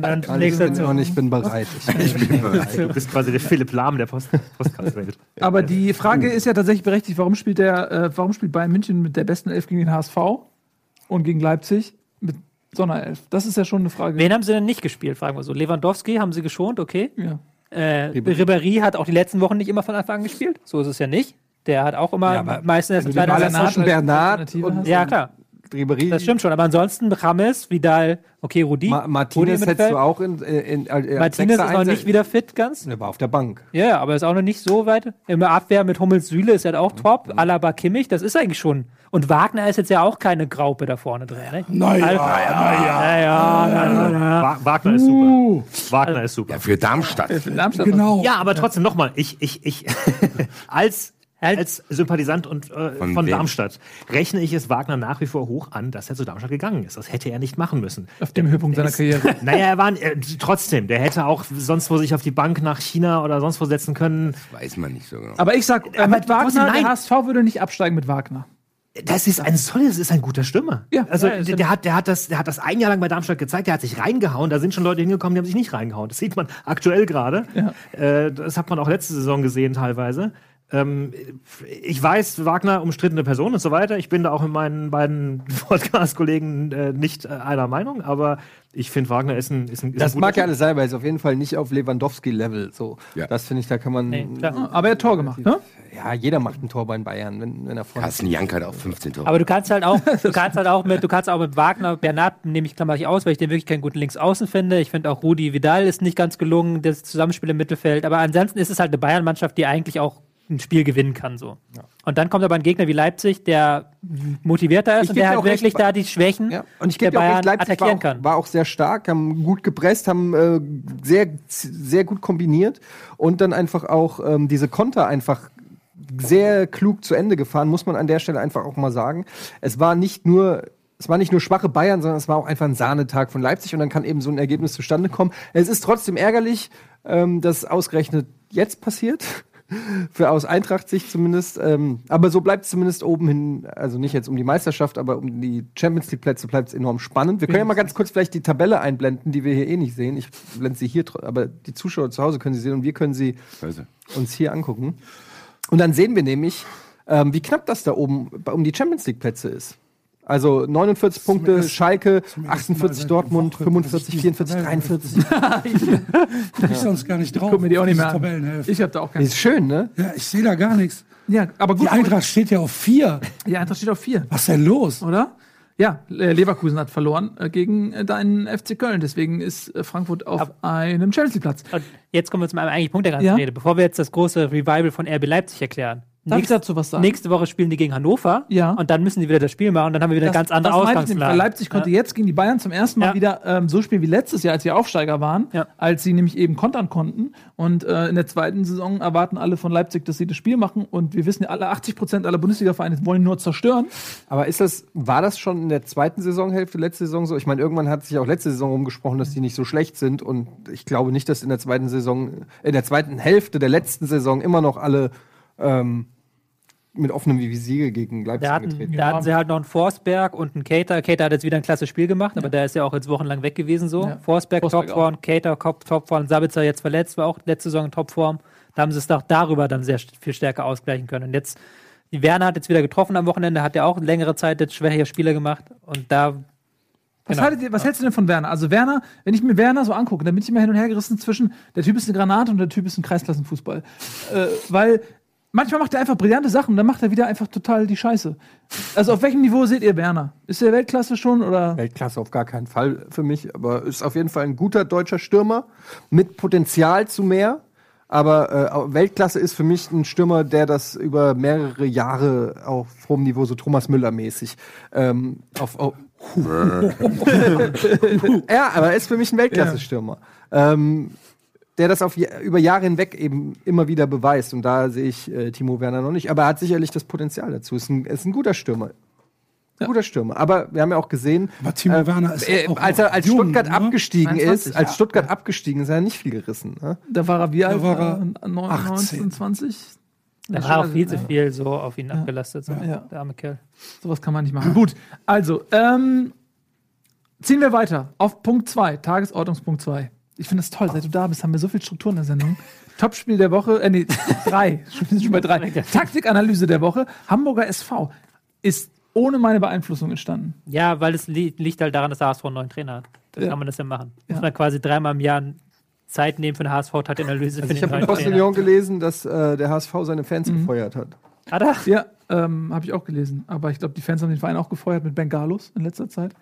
dann Und ich bin, und ich bin bereit. Ich bin Du bist quasi der Philipp Lahm der Post Postkartenwelt. Aber die Frage ist ja tatsächlich berechtigt, warum spielt der, äh, warum spielt Bayern München mit der besten Elf gegen den HSV und gegen Leipzig mit Sonderelf? Das ist ja schon eine Frage. Wen haben sie denn nicht gespielt, fragen wir so. Lewandowski haben sie geschont, okay. Ja. Äh, Ribéry hat auch die letzten Wochen nicht immer von Anfang an gespielt. So ist es ja nicht. Der hat auch immer Ja, meistens erst Wahl Halbzeit- zwischen Bernard und-. Ja, klar. Ribery. Das stimmt schon. Aber ansonsten Rames, Vidal, okay, Rudi. Ma Martinez hättest du auch in, in, in, in Martinez ist noch nicht wieder fit ganz. Er war auf der Bank. Ja, ja, aber ist auch noch nicht so weit. Im Abwehr mit Hummels Süle ist halt auch top. Alaba Kimmich, das ist eigentlich schon. Und Wagner ist jetzt ja auch keine Graupe da vorne drin. Ne? Naja, Alter, naja, naja. Wa- Wagner ist super. Wagner ist super. Ja, für Darmstadt. Für Darmstadt genau. Ja, aber trotzdem nochmal, ich, ich, ich, als, als Sympathisant und, äh, Von von? Darmstadt rechne ich es Wagner nach wie vor hoch an, dass er zu Darmstadt gegangen ist. Das hätte er nicht machen müssen. auf dem Höhepunkt seiner Karriere. Naja, er war äh, trotzdem, der hätte auch sonst wo sich auf die Bank nach China oder sonst wo setzen können. Weiß man nicht so genau. Aber ich sag, äh, Aber mit Wagner, nein. der HSV würde nicht absteigen mit Wagner. Das ist ein Soll, das ist ein guter Stürmer. Ja. also Ja, ist der, der hat, der hat das, der hat das ein Jahr lang bei Darmstadt gezeigt. Der hat sich reingehauen. Da sind schon Leute hingekommen, die haben sich nicht reingehauen. Das sieht man aktuell gerade. Ja. Äh, das hat man auch letzte Saison gesehen teilweise. Ähm, ich weiß, Wagner umstrittene Person und so weiter. Ich bin da auch mit meinen beiden Podcast-Kollegen äh, nicht äh, einer Meinung, aber ich finde, Wagner ist ein, ist ein, ist Das ein mag ja alles sein, aber er ist auf jeden Fall nicht auf Lewandowski-Level. So. Ja. Das finde ich, da kann man. Nee, klar. Aber er hat Tor gemacht, ne? Ja, jeder macht ein Tor bei den Bayern, wenn, wenn er vorne Carsten Jank hat auch 15 Tore. Aber du kannst halt auch, du kannst halt auch mit, du kannst auch mit Wagner, Bernard nehme ich klammer ich aus, weil ich den wirklich keinen guten Linksaußen finde. Ich finde auch Rudi Vidal ist nicht ganz gelungen, das Zusammenspiel im Mittelfeld. Aber ansonsten ist es halt eine Bayern-Mannschaft, die eigentlich auch ein Spiel gewinnen kann, so. Und dann kommt aber ein Gegner wie Leipzig, der motivierter ist Ich und der auch wirklich da die Schwächen Ja, und ich der Bayern recht, Leipzig war attackieren auch, kann. war auch sehr stark, haben gut gepresst, haben äh, sehr, sehr gut kombiniert und dann einfach auch ähm, diese Konter einfach sehr klug zu Ende gefahren, muss man an der Stelle einfach auch mal sagen. Es war nicht nur es war nicht nur schwache Bayern, sondern es war auch einfach ein Sahnetag von Leipzig und dann kann eben so ein Ergebnis zustande kommen. Es ist trotzdem ärgerlich, ähm, dass ausgerechnet jetzt passiert. Für aus Eintracht-Sicht zumindest. Ähm, aber so bleibt es zumindest oben hin, also nicht jetzt um die Meisterschaft, aber um die Champions League-Plätze bleibt es enorm spannend. Wir können ja mal ganz kurz vielleicht die Tabelle einblenden, die wir hier eh nicht sehen. Ich blende sie hier, aber die Zuschauer zu Hause können sie sehen und wir können sie Also, uns hier angucken. Und dann sehen wir nämlich, ähm, wie knapp das da oben um die Champions League-Plätze ist. Also 49 Punkte, Schalke, zum ersten Mal 48 seit Dortmund, Wochen, 45, dass ich 44, diese 43. Ich sonst gar nicht drauf. Guck mir die auch nicht mehr an. Tabellenhälfte. Ich habe da auch keinen. Ist schön, ne? Ja, ich sehe da gar nichts. Ja, aber Die gut. Eintracht steht ja auf vier. Die Eintracht steht auf vier, Was ist denn los? oder? Ja, äh, Leverkusen hat verloren äh, gegen äh, deinen FC Köln. Deswegen ist Frankfurt auf einem Champions League Platz. Und jetzt kommen wir zum eigentlichen Punkt der ganzen Ja. Rede. Bevor wir jetzt das große Revival von RB Leipzig erklären. Darf ich Nächste- dazu was sagen? Nächste Woche spielen die gegen Hannover. Ja. Und dann müssen die wieder das Spiel machen. Und dann haben wir wieder eine ganz andere das ich Ausgangslage. Leipzig konnte jetzt gegen die Bayern zum ersten Mal Ja. wieder ähm, so spielen wie letztes Jahr, als sie Aufsteiger waren, Ja. als sie nämlich eben kontern konnten. Und äh, in der zweiten Saison erwarten alle von Leipzig, dass sie das Spiel machen. Und wir wissen ja, alle 80 Prozent aller Bundesliga-Vereine wollen nur zerstören. Aber ist das, war das schon in der zweiten Saisonhälfte, letzte Saison so? Ich meine, irgendwann hat sich auch letzte Saison rumgesprochen, dass die nicht so schlecht sind. Und ich glaube nicht, dass in der zweiten Saison, in der zweiten Hälfte der letzten Saison immer noch alle ähm, mit offenem Visier gegen Leipzig Da hatten, getreten. da hatten sie halt noch einen Forsberg und einen Cater. Cater hat jetzt wieder ein klasse Spiel gemacht, aber der ist ja auch jetzt wochenlang weg gewesen so. Ja. Forsberg, Forsberg Topform, Cater Top- Topform, Sabitzer jetzt verletzt, war auch letzte Saison in Topform. Da haben sie es doch darüber dann sehr viel stärker ausgleichen können. Und jetzt, die Werner hat jetzt wieder getroffen am Wochenende, hat ja auch längere Zeit jetzt schwächere Spiele gemacht und da Was, Genau. haltet ihr, was hältst du denn von Werner? Also Werner, wenn ich mir Werner so angucke, dann bin ich immer hin und her gerissen zwischen, der Typ ist eine Granate und der Typ ist ein Kreisklassenfußball. äh, weil manchmal macht er einfach brillante Sachen dann macht er wieder einfach total die Scheiße. Also auf welchem Niveau seht ihr Werner? Ist der Weltklasse schon oder? Weltklasse auf gar keinen Fall für mich, aber ist auf jeden Fall ein guter deutscher Stürmer mit Potenzial zu mehr. Aber äh, Weltklasse ist für mich ein Stürmer, der das über mehrere Jahre auf hohem Niveau, so Thomas Müller-mäßig, ähm, auf, auf ja, aber er ist für mich ein Weltklasse-Stürmer. Ähm, der das auf, ja- über Jahre hinweg eben immer wieder beweist. Und da sehe ich äh, Timo Werner noch nicht. Aber er hat sicherlich das Potenzial dazu. Ist ein, ist ein guter Stürmer. Ein Guter Stürmer. Aber wir haben ja auch gesehen, Aber Timo äh, Werner ist äh, auch als er als jung, Stuttgart ne? abgestiegen 21, ist, als ja. Stuttgart abgestiegen ist, hat er nicht viel gerissen. Ne? Da war er wie alt? war er Äh, 19, 18. 20? da Ja, war auch viel zu ja. viel so auf ihn abgelastet, so, Ja. der arme Kerl. Sowas kann man nicht machen. Gut, also, ähm, ziehen wir weiter auf Punkt 2, Tagesordnungspunkt 2. Ich finde es toll, seit du da bist, haben wir so viel Struktur in der Sendung. Topspiel der Woche, äh, nee, drei, wir sind schon bei drei. Taktikanalyse der Woche. Hamburger SV ist ohne meine Beeinflussung entstanden. Ja, weil es li liegt halt daran, dass der HSV einen neuen Trainer hat. Da Ja. kann man das ja machen. Ja. Muss man quasi dreimal im Jahr Zeit nehmen für eine HSV-Taktikanalyse für Also ich habe in Postillon gelesen, dass äh, der HSV seine Fans Mhm. gefeuert hat. Hat er? Ja, ähm, habe ich auch gelesen. Aber ich glaube, die Fans haben den Verein auch gefeuert mit Bengalos in letzter Zeit.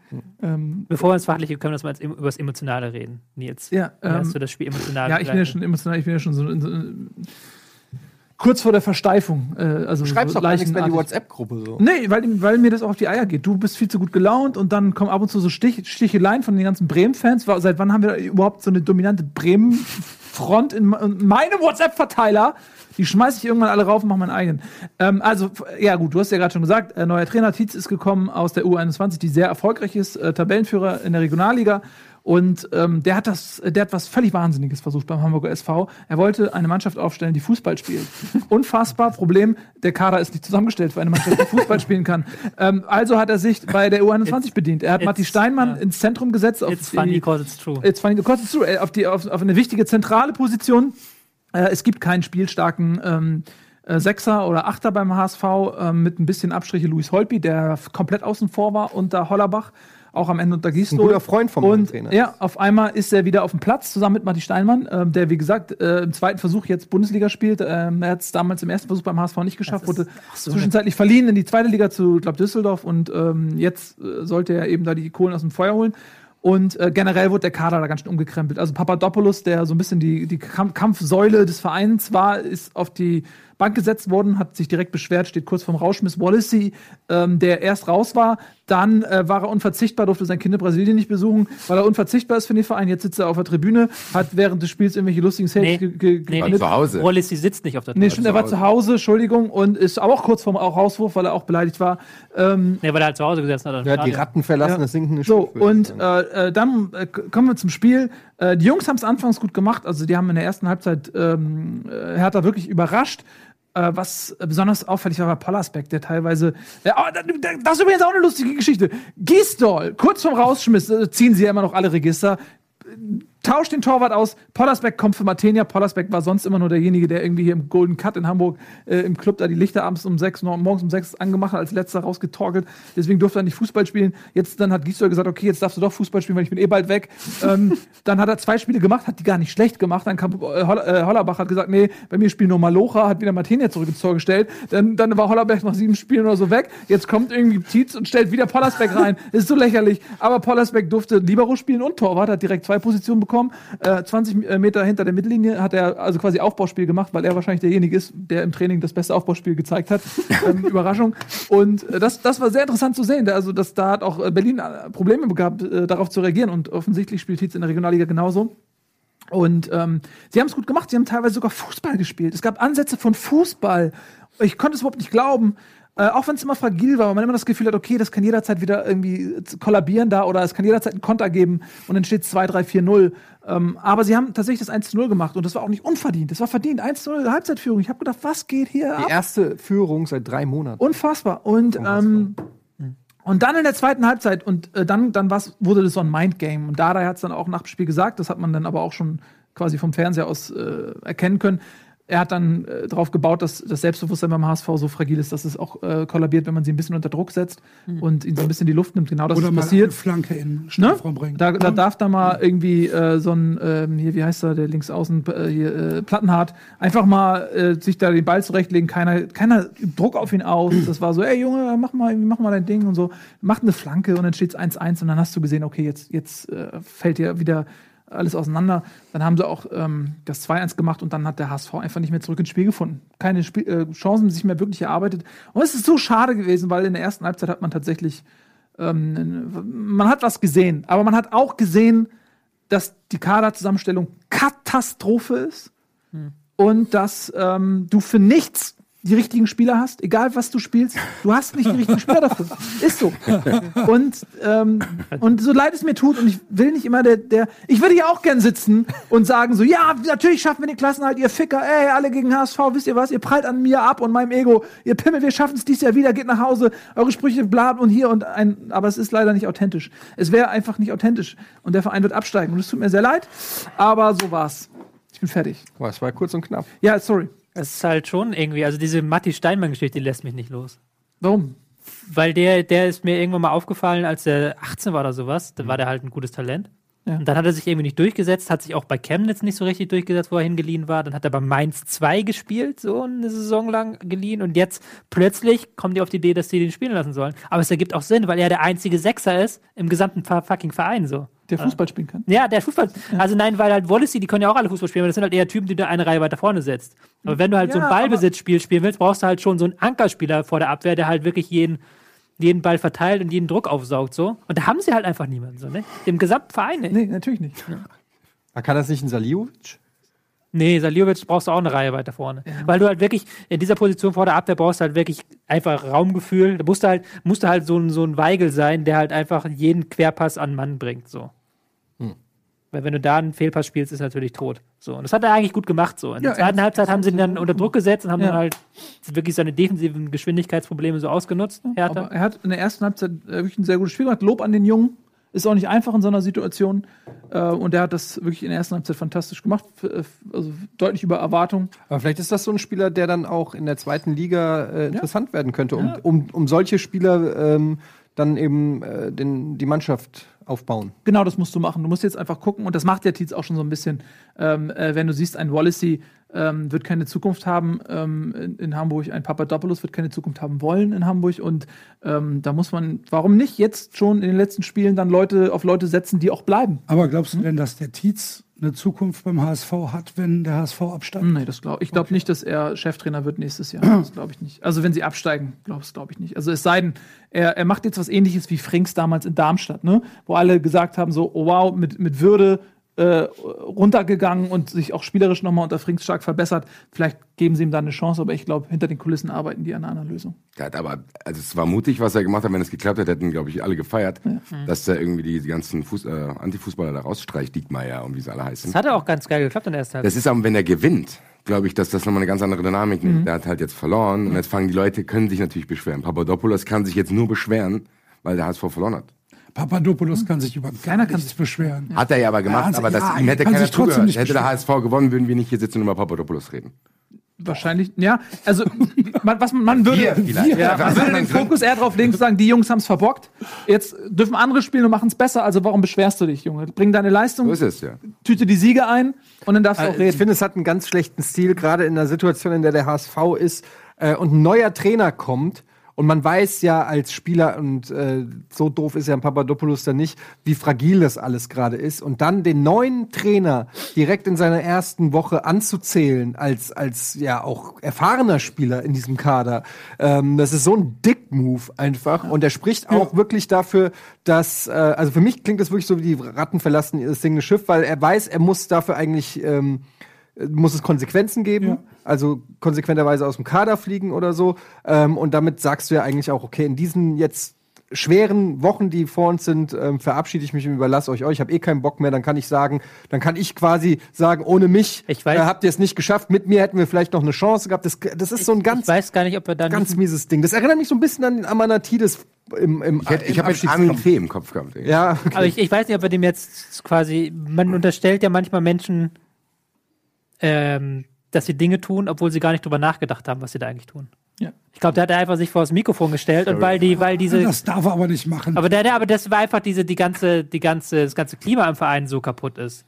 Ähm, Bevor wir ins Fachliche kommen, dass wir jetzt über das Emotionale reden. Nils, ja, wie hast ähm, du das Spiel emotional Ja, ich bin ja schon emotional, ich bin ja schon so, in so kurz vor der Versteifung. Äh, also Schreibst so doch gar nichts mehr in die. WhatsApp-Gruppe so. Nee, weil, weil mir das auch auf die Eier geht. Du bist viel zu gut gelaunt und dann kommen ab und zu so Stich, Sticheleien von den ganzen Bremen-Fans. Seit wann haben wir überhaupt so eine dominante Bremen-Front in, in meinem WhatsApp-Verteiler? Die schmeiße ich irgendwann alle rauf und mache meinen eigenen. Ähm, also, ja gut, du hast ja gerade schon gesagt, äh, neuer Trainer Tietz ist gekommen aus der U21, die sehr erfolgreich ist, äh, Tabellenführer in der Regionalliga. Und ähm, der hat das, der hat was völlig Wahnsinniges versucht beim Hamburger SV. Er wollte eine Mannschaft aufstellen, die Fußball spielt. Unfassbar. Problem: Der Kader ist nicht zusammengestellt für eine Mannschaft, die Fußball spielen kann. Ähm, also hat er sich bei der U21 bedient. Er hat it's- Matti Steinmann ja. ins Zentrum gesetzt. Auf It's funny die, because it's true. It's funny because it's true. Äh, Auf, die, auf, auf eine wichtige zentrale Position. Äh, es gibt keinen spielstarken ähm, äh, Sechser oder Achter beim HSV ähm, mit ein bisschen Abstriche Luis Holpi, der komplett außen vor war unter Hollerbach, auch am Ende unter Gisdol. Ein guter Freund vom Und Trainer. ja, auf einmal ist er wieder auf dem Platz zusammen mit Matti Steinmann, ähm, der wie gesagt äh, im zweiten Versuch jetzt Bundesliga spielt. Ähm, er hat es damals im ersten Versuch beim HSV nicht geschafft, wurde zwischenzeitlich verliehen in die zweite Liga zu glaub, Düsseldorf und ähm, jetzt äh, sollte er eben da die Kohlen aus dem Feuer holen. Und äh, generell wurde der Kader da ganz schön umgekrempelt. Also Papadopoulos, der so ein bisschen die, die Kamp Kampfsäule des Vereins war, ist auf die Bank gesetzt worden, hat sich direkt beschwert, steht kurz vorm Rauschmiss. Wallacey, ähm, der erst raus war, dann äh, war er unverzichtbar, durfte sein Kind in Brasilien nicht besuchen, weil er unverzichtbar ist für den Verein. Jetzt sitzt er auf der Tribüne, hat während des Spiels irgendwelche lustigen Saves Nee, ge ge nee, War nee. zu Hause. Wallace, die sitzt nicht auf der Nee, Tribüne. stimmt, er war zu Hause, Entschuldigung, und ist aber auch kurz vorm Rauswurf, weil er auch beleidigt war. Ähm, Nee, weil er halt zu Hause gesessen hat. Ja, die. Ratten verlassen Ja. das sinkende So, würde ich und äh, äh, dann äh, kommen wir zum Spiel. Äh, die Jungs haben es anfangs gut gemacht. Also, die haben in der ersten Halbzeit ähm, äh, Hertha wirklich überrascht. Äh, was äh, besonders auffällig war, war Pollersbeck, der teilweise. Äh, da- das ist übrigens auch eine lustige Geschichte. Gisdol, kurz vorm Rausschmiss, äh, ziehen sie ja immer noch alle Register. Tauscht den Torwart aus. Pollersbeck kommt für Matenia. Pollersbeck war sonst immer nur derjenige, der irgendwie hier im Golden Cut in Hamburg äh, im Club da die Lichter abends um sechs, morgens um sechs angemacht hat, als letzter rausgetorkelt. Deswegen durfte er nicht Fußball spielen. Jetzt dann hat Gisdol gesagt, okay, jetzt darfst du doch Fußball spielen, weil ich bin eh bald weg. ähm, dann hat er zwei Spiele gemacht, hat die gar nicht schlecht gemacht. Dann kam äh, Holl äh, Hollerbach, hat gesagt, nee, bei mir spielt nur Malocha, hat wieder Matenia zurück ins Tor gestellt. Dann, dann war Hollerbeck nach sieben Spielen oder so weg. Jetzt kommt irgendwie Tietz und stellt wieder Pollersbeck rein. Das ist so lächerlich. Aber Pollersbeck durfte Libero spielen und Torwart, hat direkt zwei Positionen bekommen. Äh, 20 Meter hinter der Mittellinie hat er also quasi Aufbauspiel gemacht, weil er wahrscheinlich derjenige ist, der im Training das beste Aufbauspiel gezeigt hat. ähm, Überraschung. Und äh, das, das war sehr interessant zu sehen. Also, dass da hat auch äh, Berlin äh, Probleme gehabt, äh, darauf zu reagieren. Und offensichtlich spielt Tietz in der Regionalliga genauso. Und ähm, sie haben es gut gemacht. Sie haben teilweise sogar Fußball gespielt. Es gab Ansätze von Fußball. ich konnte es überhaupt nicht glauben. Äh, auch wenn es immer fragil war, weil man immer das Gefühl hat, okay, das kann jederzeit wieder irgendwie kollabieren da oder es kann jederzeit einen Konter geben und dann steht 2, 3, 4, 0. Ähm, aber sie haben tatsächlich das 1 zu 0 gemacht und das war auch nicht unverdient. Das war verdient. 1 zu 0 Halbzeitführung. Ich habe gedacht, was geht hier ab? Die erste Führung seit drei Monaten. Unfassbar. Und, ähm, und dann in der zweiten Halbzeit und äh, dann, dann war's, wurde das so ein Mindgame. Und Dardai hat es dann auch nach dem Spiel gesagt, das hat man dann aber auch schon quasi vom Fernseher aus äh, erkennen können. Er hat dann äh, darauf gebaut, dass das Selbstbewusstsein beim HSV so fragil ist, dass es auch äh, kollabiert, wenn man sie ein bisschen unter Druck setzt und ihn so ein bisschen die Luft nimmt. Genau das Oder ist mal passiert. eine Flanke in Ne? Strafraum bringen. Da, da darf da mal irgendwie äh, so ein, ähm, hier, wie heißt er, der linksaußen, äh, hier, äh, Plattenhardt, einfach mal äh, sich da den Ball zurechtlegen, keiner, keiner übt Druck auf ihn aus. Das war so, ey Junge, mach mal, mach mal dein Ding und so. Macht eine Flanke und dann steht es 1-1 und dann hast du gesehen, okay, jetzt, jetzt äh, fällt dir wieder alles auseinander. Dann haben sie auch ähm, das 2-1 gemacht und dann hat der HSV einfach nicht mehr zurück ins Spiel gefunden. Keine Spiel äh, Chancen sich mehr wirklich erarbeitet. Und es ist so schade gewesen, weil in der ersten Halbzeit hat man tatsächlich ähm, man hat was gesehen, aber man hat auch gesehen, dass die Kaderzusammenstellung Katastrophe ist und dass ähm, du für nichts die richtigen Spieler hast, egal was du spielst, du hast nicht die richtigen Spieler dafür. Ist so. Und, ähm, und so leid es mir tut, und ich will nicht immer der, der ich würde hier auch gern sitzen und sagen so, ja, natürlich schaffen wir den Klassenhalt, ihr Ficker, ey, alle gegen HSV, wisst ihr was, ihr prallt an mir ab und meinem Ego, ihr Pimmel, wir schaffen es dies Jahr wieder, geht nach Hause, eure Sprüche bla und hier und ein, aber es ist leider nicht authentisch. Es wäre einfach nicht authentisch und der Verein wird absteigen und es tut mir sehr leid, aber so war's. Ich bin fertig. Es war kurz und knapp. Ja, sorry. Es ist halt schon irgendwie, also diese Matti Steinmann-Geschichte, die lässt mich nicht los. Warum? Weil der, der ist mir irgendwann mal aufgefallen, als er 18 war oder sowas. Da war der halt ein gutes Talent. Ja. Und dann hat er sich irgendwie nicht durchgesetzt, hat sich auch bei Chemnitz nicht so richtig durchgesetzt, wo er hingeliehen war. Dann hat er bei Mainz 2 gespielt, so eine Saison lang geliehen. Und jetzt plötzlich kommen die auf die Idee, dass sie den spielen lassen sollen. Aber es ergibt auch Sinn, weil er der einzige Sechser ist im gesamten fu- fucking Verein so. Der Fußball spielen kann. Ja, der Fußball. Also nein, weil halt Wallacey, die können ja auch alle Fußball spielen, aber das sind halt eher Typen, die du eine Reihe weiter vorne setzt. Aber wenn du halt so ein Ja, Ballbesitzspiel spielen willst, brauchst du halt schon so einen Ankerspieler vor der Abwehr, der halt wirklich jeden, jeden Ball verteilt und jeden Druck aufsaugt so. Und da haben sie halt einfach niemanden so, ne? Im gesamten Verein nicht. Nee, natürlich nicht. Ah, Kann das nicht ein Saliovic? Nee, Saliovic brauchst du auch eine Reihe weiter vorne. Weil du halt wirklich in dieser Position vor der Abwehr brauchst du halt wirklich einfach Raumgefühl. Da musst du halt, musst du halt so ein, so ein Weigel sein, der halt einfach jeden Querpass an den Mann bringt, so. Weil wenn du da einen Fehlpass spielst, ist er natürlich tot. So. Und das hat er eigentlich gut gemacht, so. In Ja, der zweiten Halbzeit haben sie ihn dann unter Druck gesetzt und haben Ja. dann halt wirklich seine defensiven Geschwindigkeitsprobleme so ausgenutzt. Hertha. Aber er hat in der ersten Halbzeit äh, wirklich ein sehr gutes Spiel gemacht. Lob an den Jungen. Ist auch nicht einfach in so einer Situation. Äh, und er hat das wirklich in der ersten Halbzeit fantastisch gemacht. F- also deutlich über Erwartung. Aber vielleicht ist das so ein Spieler, der dann auch in der zweiten Liga äh, interessant werden könnte, um, um, um solche Spieler ähm, dann eben äh, den, die Mannschaft aufbauen. Genau, das musst du machen. Du musst jetzt einfach gucken, und das macht der Tietz auch schon so ein bisschen. Ähm, äh, wenn du siehst, ein Wallacey ähm, wird keine Zukunft haben ähm, in, in Hamburg, ein Papadopoulos wird keine Zukunft haben wollen in Hamburg. Und ähm, da muss man, warum nicht jetzt schon in den letzten Spielen dann Leute auf Leute setzen, die auch bleiben? Aber glaubst du denn, dass der Tietz eine Zukunft beim HSV hat, wenn der HSV absteigt? Nee, das glaube ich. glaube nicht, dass er Cheftrainer wird nächstes Jahr. Das glaube ich nicht. Also wenn sie absteigen, glaube glaub ich nicht. Also es sei denn, er, er macht jetzt was ähnliches wie Frings damals in Darmstadt, ne? Wo alle gesagt haben, so, oh wow, mit, mit Würde äh, runtergegangen und sich auch spielerisch nochmal unter Frings stark verbessert. Vielleicht geben sie ihm dann eine Chance, aber ich glaube, hinter den Kulissen arbeiten die an einer anderen Lösung. Der hat aber, also es war mutig, was er gemacht hat. Wenn es geklappt hätte, hätten, glaube ich, alle gefeiert, dass er irgendwie die, die ganzen Fuß, äh, Antifußballer da rausstreicht, Diekmeyer und wie sie alle heißen. Das hat auch ganz geil geklappt in der ersten Halbzeit. Das ist aber, wenn er gewinnt, glaube ich, dass das nochmal eine ganz andere Dynamik nimmt. Der hat halt jetzt verloren und jetzt fangen die Leute, können sich natürlich beschweren. Papadopoulos kann sich jetzt nur beschweren, weil der HSV verloren hat. Papadopoulos kann sich über Keiner kann nichts beschweren. Hat er ja aber gemacht, aber das, ja, ihm hätte keiner sich trotzdem zugehört. nicht Hätte der. HSV gewonnen, würden wir nicht hier sitzen und über Papadopoulos reden. Wahrscheinlich, ja. Also, man, was man, würde. Ja, man würde den Fokus eher drauf legen, zu sagen, die Jungs haben es verbockt. Jetzt dürfen andere spielen und machen es besser. Also, warum beschwerst du dich, Junge? Bring deine Leistung, So ist es, ja. tüte die Siege ein und dann darfst du auch Ich reden. finde, es hat einen ganz schlechten Stil, gerade in der Situation, in der der HSV ist äh, und ein neuer Trainer kommt. Und man weiß ja als Spieler, und äh, so doof ist ja ein Papadopoulos dann nicht, wie fragil das alles gerade ist. Und dann den neuen Trainer direkt in seiner ersten Woche anzuzählen, als, als ja auch erfahrener Spieler in diesem Kader, ähm, das ist so ein Dick-Move einfach. Und er spricht auch wirklich dafür, dass, äh, also für mich klingt das wirklich so wie die Ratten verlassen das singende Schiff, weil er weiß, er muss dafür eigentlich. Ähm, äh, muss es Konsequenzen geben, also konsequenterweise aus dem Kader fliegen oder so. Ähm, und damit sagst du ja eigentlich auch, okay, in diesen jetzt schweren Wochen, die vor uns sind, ähm, verabschiede ich mich und überlasse euch euch. Ich habe eh keinen Bock mehr. Dann kann ich sagen, dann kann ich quasi sagen, ohne mich Ich weiß- äh, habt ihr es nicht geschafft. Mit mir hätten wir vielleicht noch eine Chance gehabt. Das, das ist so ein ganz, ich weiß gar nicht, ob wir dann ganz mieses Ding. Das erinnert mich so ein bisschen an den Amanatidis im, im Ich, hätte- ich habe jetzt. Armin Fee im Kopf gehabt. ey. Ja, okay. Aber ich, ich weiß nicht, ob wir dem jetzt quasi. Man unterstellt ja manchmal Menschen, ähm, dass sie Dinge tun, obwohl sie gar nicht drüber nachgedacht haben, was sie da eigentlich tun. Ja. Ich glaube, der hat einfach sich vor das Mikrofon gestellt und weil die, weil diese. Das darf er aber nicht machen. Aber der, der, aber das war einfach diese, die ganze, die ganze, das ganze Klima im Verein so kaputt ist.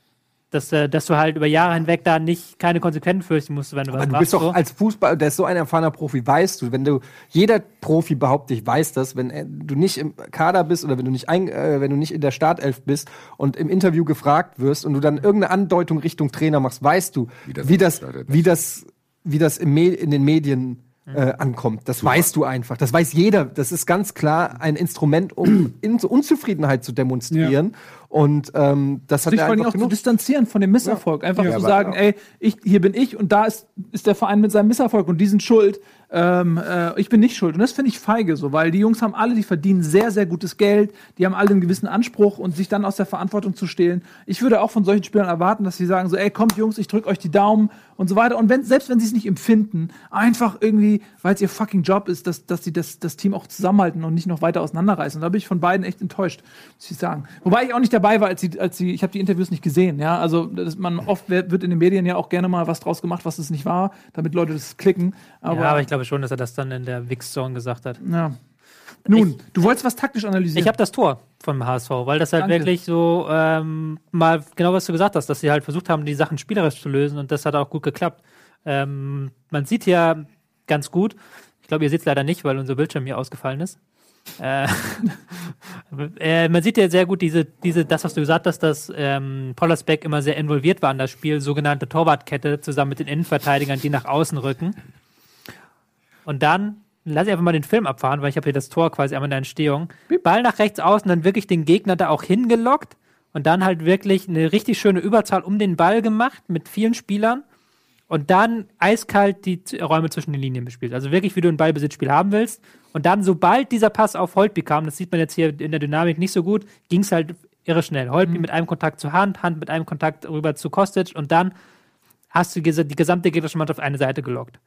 Dass, äh, dass du halt über Jahre hinweg da nicht keine Konsequenzen fürchten musst, wenn du was Aber du machst. bist doch so. als Fußball, der ist so ein erfahrener Profi, weißt du, wenn du, jeder Profi behauptet, ich weiß das, wenn äh, du nicht im Kader bist oder wenn du nicht, ein, äh, wenn du nicht in der Startelf bist und im Interview gefragt wirst und du dann irgendeine Andeutung Richtung Trainer machst, weißt du, Wie das wie das, wie das, wie das im Me in den Medien äh, ankommt. Das weißt du einfach. Das weiß jeder. Das ist ganz klar ein Instrument, um in Unzufriedenheit zu demonstrieren. Und ähm, das hat sich vor allem einfach auch zu genug. distanzieren von dem Misserfolg. Einfach Ja, zu sagen, auch- ey, ich, hier bin ich und da ist, ist der Verein mit seinem Misserfolg und die sind schuld. Ähm, äh, ich bin nicht schuld. Und das finde ich feige so, weil die Jungs haben alle, die verdienen sehr, sehr gutes Geld, die haben alle einen gewissen Anspruch und sich dann aus der Verantwortung zu stehlen. Ich würde auch von solchen Spielern erwarten, dass sie sagen so, ey, kommt Jungs, ich drücke euch die Daumen und so weiter. Und wenn, selbst wenn sie es nicht empfinden, einfach irgendwie, weil es ihr fucking Job ist, dass, dass sie das, das Team auch zusammenhalten und nicht noch weiter auseinanderreißen. Und da bin ich von beiden echt enttäuscht, muss ich sagen. Wobei ich auch nicht dabei war, als sie, als sie ich habe die Interviews nicht gesehen, ja. Also das, man oft wird in den Medien ja auch gerne mal was draus gemacht, was es nicht war, damit Leute das klicken. Aber, ja, aber ich glaube schon, dass er das dann in der Wix-Zone gesagt hat. ja. Nun, du wolltest was taktisch analysieren. Ich habe das Tor vom HSV, weil das halt Danke. wirklich so ähm, mal genau was du gesagt hast, dass sie halt versucht haben, die Sachen spielerisch zu lösen und das hat auch gut geklappt. Ähm, man sieht ja ganz gut, ich glaube, ihr seht es leider nicht, weil unser Bildschirm hier ausgefallen ist. Äh, äh, man sieht ja sehr gut diese, diese, das, was du gesagt hast, dass ähm, Pollersbeck immer sehr involviert war in das Spiel, sogenannte Torwartkette, zusammen mit den Innenverteidigern, die nach außen rücken. Und dann lass ich einfach mal den Film abfahren, weil ich habe hier das Tor quasi einmal in der Entstehung. Ball nach rechts außen, dann wirklich den Gegner da auch hingelockt und dann halt wirklich eine richtig schöne Überzahl um den Ball gemacht mit vielen Spielern und dann eiskalt die Räume zwischen den Linien bespielt. Also wirklich, wie du ein Ballbesitzspiel haben willst. Und dann, sobald dieser Pass auf Holtby kam, das sieht man jetzt hier in der Dynamik nicht so gut, ging es halt irre schnell. Holtby mit einem Kontakt zur Hand, Hand mit einem Kontakt rüber zu Kostic und dann hast du die gesamte gegnerische Mannschaft auf eine Seite gelockt.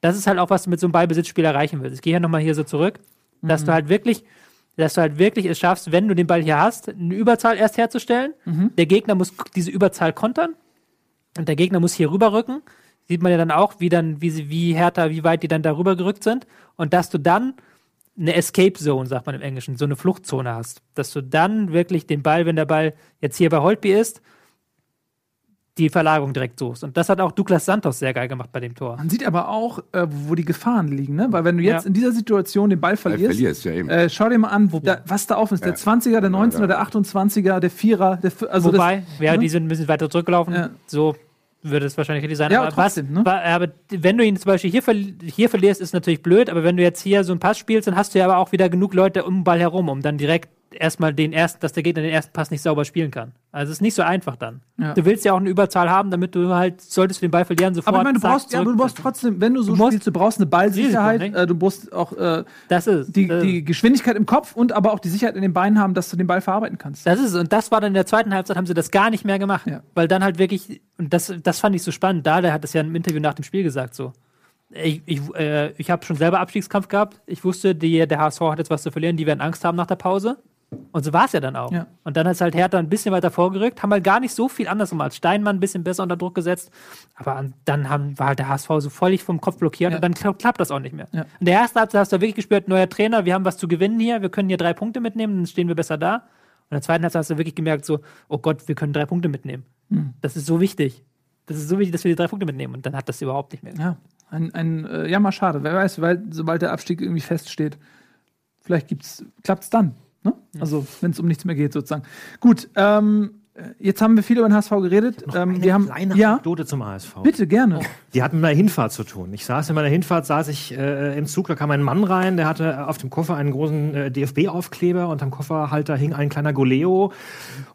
Das ist halt auch, was du mit so einem Ballbesitzspiel erreichen willst. Ich gehe hier nochmal hier so zurück, dass du halt wirklich, dass du halt wirklich es schaffst, wenn du den Ball hier hast, eine Überzahl erst herzustellen. Der Gegner muss diese Überzahl kontern und der Gegner muss hier rüberrücken. Sieht man ja dann auch, wie dann, wie sie, wie härter, wie weit die dann darüber gerückt sind. Und dass du dann eine Escape Zone, sagt man im Englischen, so eine Fluchtzone hast. Dass du dann wirklich den Ball, wenn der Ball jetzt hier bei Holtby ist, die Verlagerung direkt suchst. Und das hat auch Douglas Santos sehr geil gemacht bei dem Tor. Man sieht aber auch, äh, wo die Gefahren liegen, ne? Weil wenn du jetzt Ja. in dieser Situation den Ball verlierst, verlierst, ja eben. äh, schau dir mal an, wo, da, was da offen ist. Der 20er, der 19er, der 28er, der 4er, der also Wobei, das, ja, ne? die sind ein bisschen weiter zurückgelaufen. Ja. So würde es wahrscheinlich richtig sein. Ja, aber, trotzdem, was, ne? wa- aber wenn du ihn zum Beispiel hier, verli hier verlierst, ist natürlich blöd, aber wenn du jetzt hier so einen Pass spielst, dann hast du ja aber auch wieder genug Leute um den Ball herum, um dann direkt erstmal den ersten, dass der Gegner den ersten Pass nicht sauber spielen kann. Also es ist nicht so einfach dann. Ja. Du willst ja auch eine Überzahl haben, damit du halt, solltest du den Ball verlieren, sofort. aber ich meine, du brauchst, ja, du brauchst trotzdem, wenn du so Du spielst, du brauchst eine Ballsicherheit, Risiko, ne? äh, du brauchst auch äh, das ist die, das, die Geschwindigkeit im Kopf und aber auch die Sicherheit in den Beinen haben, dass du den Ball verarbeiten kannst. Das ist es. Und das war dann in der zweiten Halbzeit, haben sie das gar nicht mehr gemacht. Ja. Weil dann halt wirklich, und das, das fand ich so spannend, da, der hat das ja im Interview nach dem Spiel gesagt, so. Ich, ich, äh, ich habe schon selber Abstiegskampf gehabt. Ich wusste, die, der HSV hat jetzt was zu verlieren, die werden Angst haben nach der Pause. Und so war es ja dann auch. Ja. Und dann ist halt Hertha ein bisschen weiter vorgerückt, haben halt gar nicht so viel anders gemacht. Steinmann ein bisschen besser unter Druck gesetzt, aber an- dann haben, war halt der HSV so völlig vom Kopf blockiert Ja. und dann kla- klappt das auch nicht mehr. Ja. In der ersten Halbzeit hast du wirklich gespürt, neuer Trainer, wir haben was zu gewinnen hier, wir können hier drei Punkte mitnehmen, dann stehen wir besser da. Und in der zweiten Halbzeit hast du wirklich gemerkt, so, oh Gott, wir können drei Punkte mitnehmen. Hm. Das ist so wichtig. Das ist so wichtig, dass wir die drei Punkte mitnehmen. Und dann hat das überhaupt nicht mehr. Ja, ein, ein äh, ja, mal schade. Wer weiß, weil sobald der Abstieg irgendwie feststeht, vielleicht gibt's, klappt's dann. Ne? Also, wenn es um nichts mehr geht, sozusagen. Gut, ähm, Jetzt haben wir viel über den HSV geredet. Ähm, wir haben Kleine ja, Anekdote zum HSV. bitte gerne. Die hatten mit einer Hinfahrt zu tun. Ich saß in meiner Hinfahrt, saß ich äh, im Zug, da kam ein Mann rein, der hatte auf dem Koffer einen großen äh, DFB-Aufkleber und am Kofferhalter hing ein kleiner Goleo und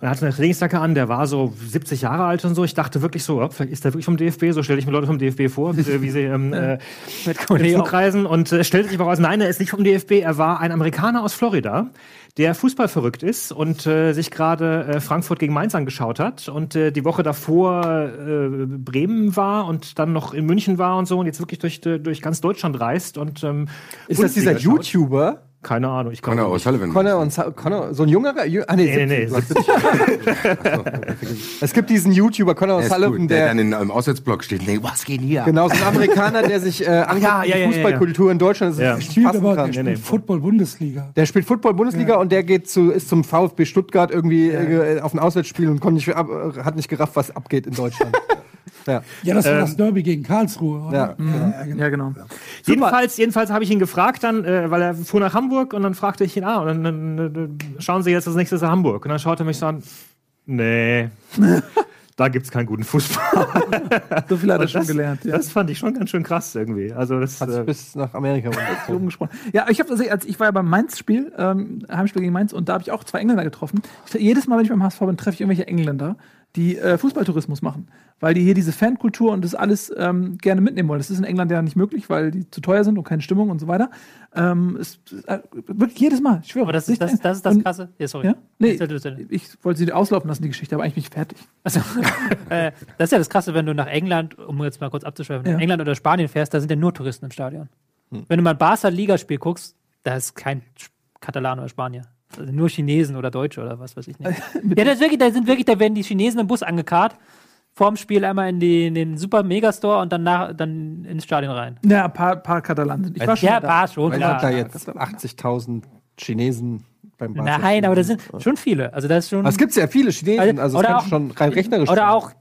er hatte eine Trainingsjacke an, der war so 70 Jahre alt und so. Ich dachte wirklich so, oh, ist der wirklich vom DFB, so stelle ich mir Leute vom DFB vor, wie, wie sie ähm, äh, mit Goleo. Flug reisen und äh, stellte sich heraus, nein, er ist nicht vom DFB, er war ein Amerikaner aus Florida, der Fußball verrückt ist und äh, sich gerade äh, Frankfurt gegen Mainz angeschaut hat und äh, die Woche davor äh, Bremen war und dann noch in München war und so und jetzt wirklich durch, durch ganz Deutschland reist und ähm, Ist das dieser schaut. YouTuber? Keine Ahnung, ich Connor. O'Sullivan. Connor und Sa Connor, so ein jungerer? Jü- Ah, nee, Nee, nee, 70, nee, du hast 70. Es gibt diesen YouTuber, Connor O'Sullivan, der, der, dann in, im Auswärtsblock steht und denkt, was geht hier? genau, so ein Amerikaner, der sich äh, anguckt, ja, die ja, ja, ja, Fußballkultur in Deutschland Ja. ist Spielt aber, kann. der Nee, spielt nee. Football-Bundesliga. Der spielt Football-Bundesliga und der geht zu, ist zum VfB Stuttgart irgendwie äh, auf ein Auswärtsspiel und konnte nicht, ab, äh, hat nicht gerafft, was abgeht in Deutschland. ja. Ja, das war Ähm, das Derby gegen Karlsruhe, oder? Ja. Ja, genau. Jedenfalls, jedenfalls habe ich ihn gefragt dann, äh, weil er fuhr nach Hamburg und dann fragte ich ihn, ah, und dann, dann, dann schauen Sie jetzt das nächste nach Hamburg. Und dann schaut er mich so an, nee, da gibt's keinen guten Fußball. So viel hat er schon das, gelernt. Ja. Das fand ich schon ganz schön krass irgendwie. Also das, Hat sich äh, bis nach Amerika so umgesprochen. Ja, ich habe als ich war ja beim Mainz-Spiel, ähm, Heimspiel gegen Mainz, und da habe ich auch zwei Engländer getroffen. Ich, jedes Mal, wenn ich beim HSV bin, treffe ich irgendwelche Engländer, die äh, Fußballtourismus machen, weil die hier diese Fankultur und das alles ähm, gerne mitnehmen wollen. Das ist in England ja nicht möglich, weil die zu teuer sind und keine Stimmung und so weiter. Ähm, es, äh, wirklich jedes Mal, ich schwöre. Aber das ist das, das, ist das und- Krasse. Ja, sorry. Ja? Nee, ich wollte sie auslaufen lassen, die Geschichte, aber eigentlich bin ich fertig. Also, äh, das ist ja das Krasse, wenn du nach England, um jetzt mal kurz abzuschweifen, Ja. nach England oder Spanien fährst, da sind ja nur Touristen im Stadion. Wenn du mal ein Barca-Ligaspiel guckst, da ist kein Katalan oder Spanier. Also nur Chinesen oder Deutsche oder was weiß ich nicht. ja, das ist wirklich, da sind wirklich, da werden die Chinesen im Bus angekarrt, vorm Spiel einmal in, die, in den super Megastore und dann, nach, dann ins Stadion rein. Ja, ein paar, paar Katalanen. Ich war schon Ja, da. war schon, Weil hat da jetzt 80.000 Chinesen beim Barca. Nein, aber das sind schon viele. Also das ist schon. Aber es gibt ja viele Chinesen, Also- also es oder kann auch- schon rein rechnerisch oder sein. auch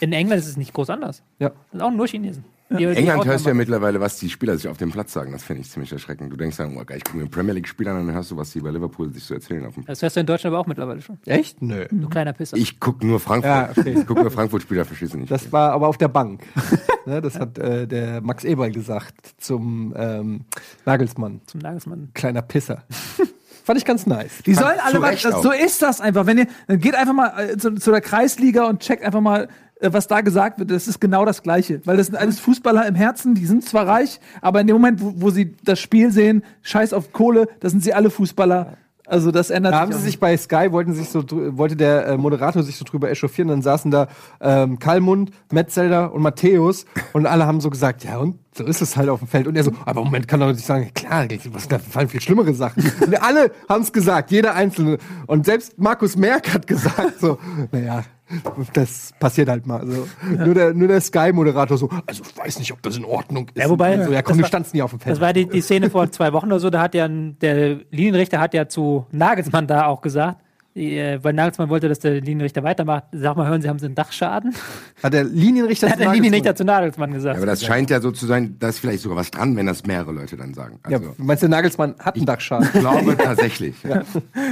in England ist es nicht groß anders. Ja. Das sind auch nur Chinesen. Die- die England hörst du ja mittlerweile, was die Spieler sich auf dem Platz sagen. Das finde ich ziemlich erschreckend. Du denkst dann, oh geil, ich gucke mir Premier League-Spieler an und dann hörst du, was die bei Liverpool sich so erzählen auf dem Platz. Das hörst du in Deutschland aber auch mittlerweile schon. Echt? Nö. Du kleiner Pisser. Ich gucke nur Frankfurt. Ja, okay. Ich gucke nur Frankfurt-Spieler, verstehst du nicht. Das war aber auf der Bank. ne, das hat äh, der Max Eberl gesagt zum ähm, Nagelsmann. Zum Nagelsmann. Kleiner Pisser. Fand ich ganz nice. Die sollen alle mal, so ist das einfach. Wenn ihr, dann geht einfach mal äh, zu, zu der Kreisliga und checkt einfach mal, was da gesagt wird. Das ist genau das Gleiche. Weil das sind alles Fußballer im Herzen, die sind zwar reich, aber in dem Moment, wo, wo sie das Spiel sehen, scheiß auf Kohle, da sind sie alle Fußballer. Also das ändert Da haben sich. sie auch sich bei Sky, wollten sich so, wollte der äh, Moderator sich so drüber echauffieren, dann saßen da ähm, Kalmund, Metzelder und Matthäus und alle haben so gesagt, ja und, so ist es halt auf dem Feld. Und er so, aber Moment, kann doch nicht sagen, klar, was, da fallen viel schlimmere Sachen. Und alle haben es gesagt, jeder Einzelne. Und selbst Markus Merck hat gesagt so, naja, das passiert halt mal. So. Nur der, nur der Sky-Moderator so, also ich weiß nicht, ob das in Ordnung ist. Ja, wobei, so, ja komm, du standst nie auf dem Feld. Das war die, die Szene vor zwei Wochen oder so, da hat ja ein, der Linienrichter hat ja zu Nagelsmann da auch gesagt, äh, weil Nagelsmann wollte, dass der Linienrichter weitermacht. Sag mal, hören Sie, haben Sie einen Dachschaden? hat der Linienrichter Hat der zu Linienrichter Nagelsmann- zu Nagelsmann gesagt. Ja, aber das scheint ja so zu sein, da ist vielleicht sogar was dran, wenn das mehrere Leute dann sagen. Ja, Also, meinst du, Nagelsmann hat einen Dachschaden? ich glaube tatsächlich. Ja.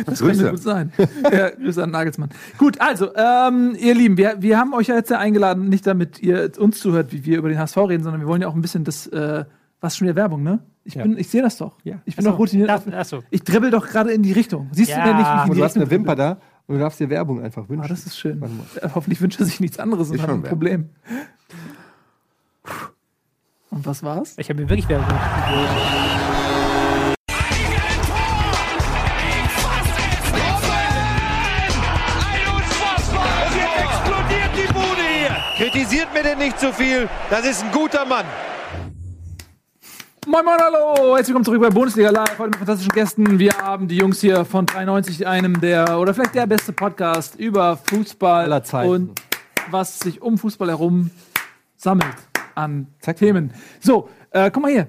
Das könnte Grüße. gut sein. ja, Grüße an Nagelsmann. Gut, also, ähm, ihr Lieben, wir, wir haben euch ja jetzt ja eingeladen, nicht damit ihr uns zuhört, wie wir über den HSV reden, sondern wir wollen ja auch ein bisschen das, äh, was schon wieder Werbung, ne? Ich, Ja. bin, ich sehe das doch. Ja. Ich bin doch routiniert. Ach, ach so. Ich dribbel doch gerade in die Richtung. Siehst Ja, du denn nicht, wie ich in die du hast eine Wimper dribbel? da und du darfst dir Werbung einfach wünschen. Ah, das ist schön. Äh, Hoffentlich wünscht er sich nichts anderes und Ist hat ein Problem. Und was war's? Ich habe mir wirklich Werbung. Und jetzt explodiert die Bude hier. Kritisiert mir denn nicht zu viel. Das ist ein guter Mann. Moin Moin, hallo! Herzlich willkommen zurück bei Bundesliga Live. Heute mit fantastischen Gästen. Wir haben die Jungs hier von 93, einem der, oder vielleicht der beste Podcast über Fußball Aller Zeiten. und was sich um Fußball herum sammelt an Zeig Themen. So, äh, guck mal hier.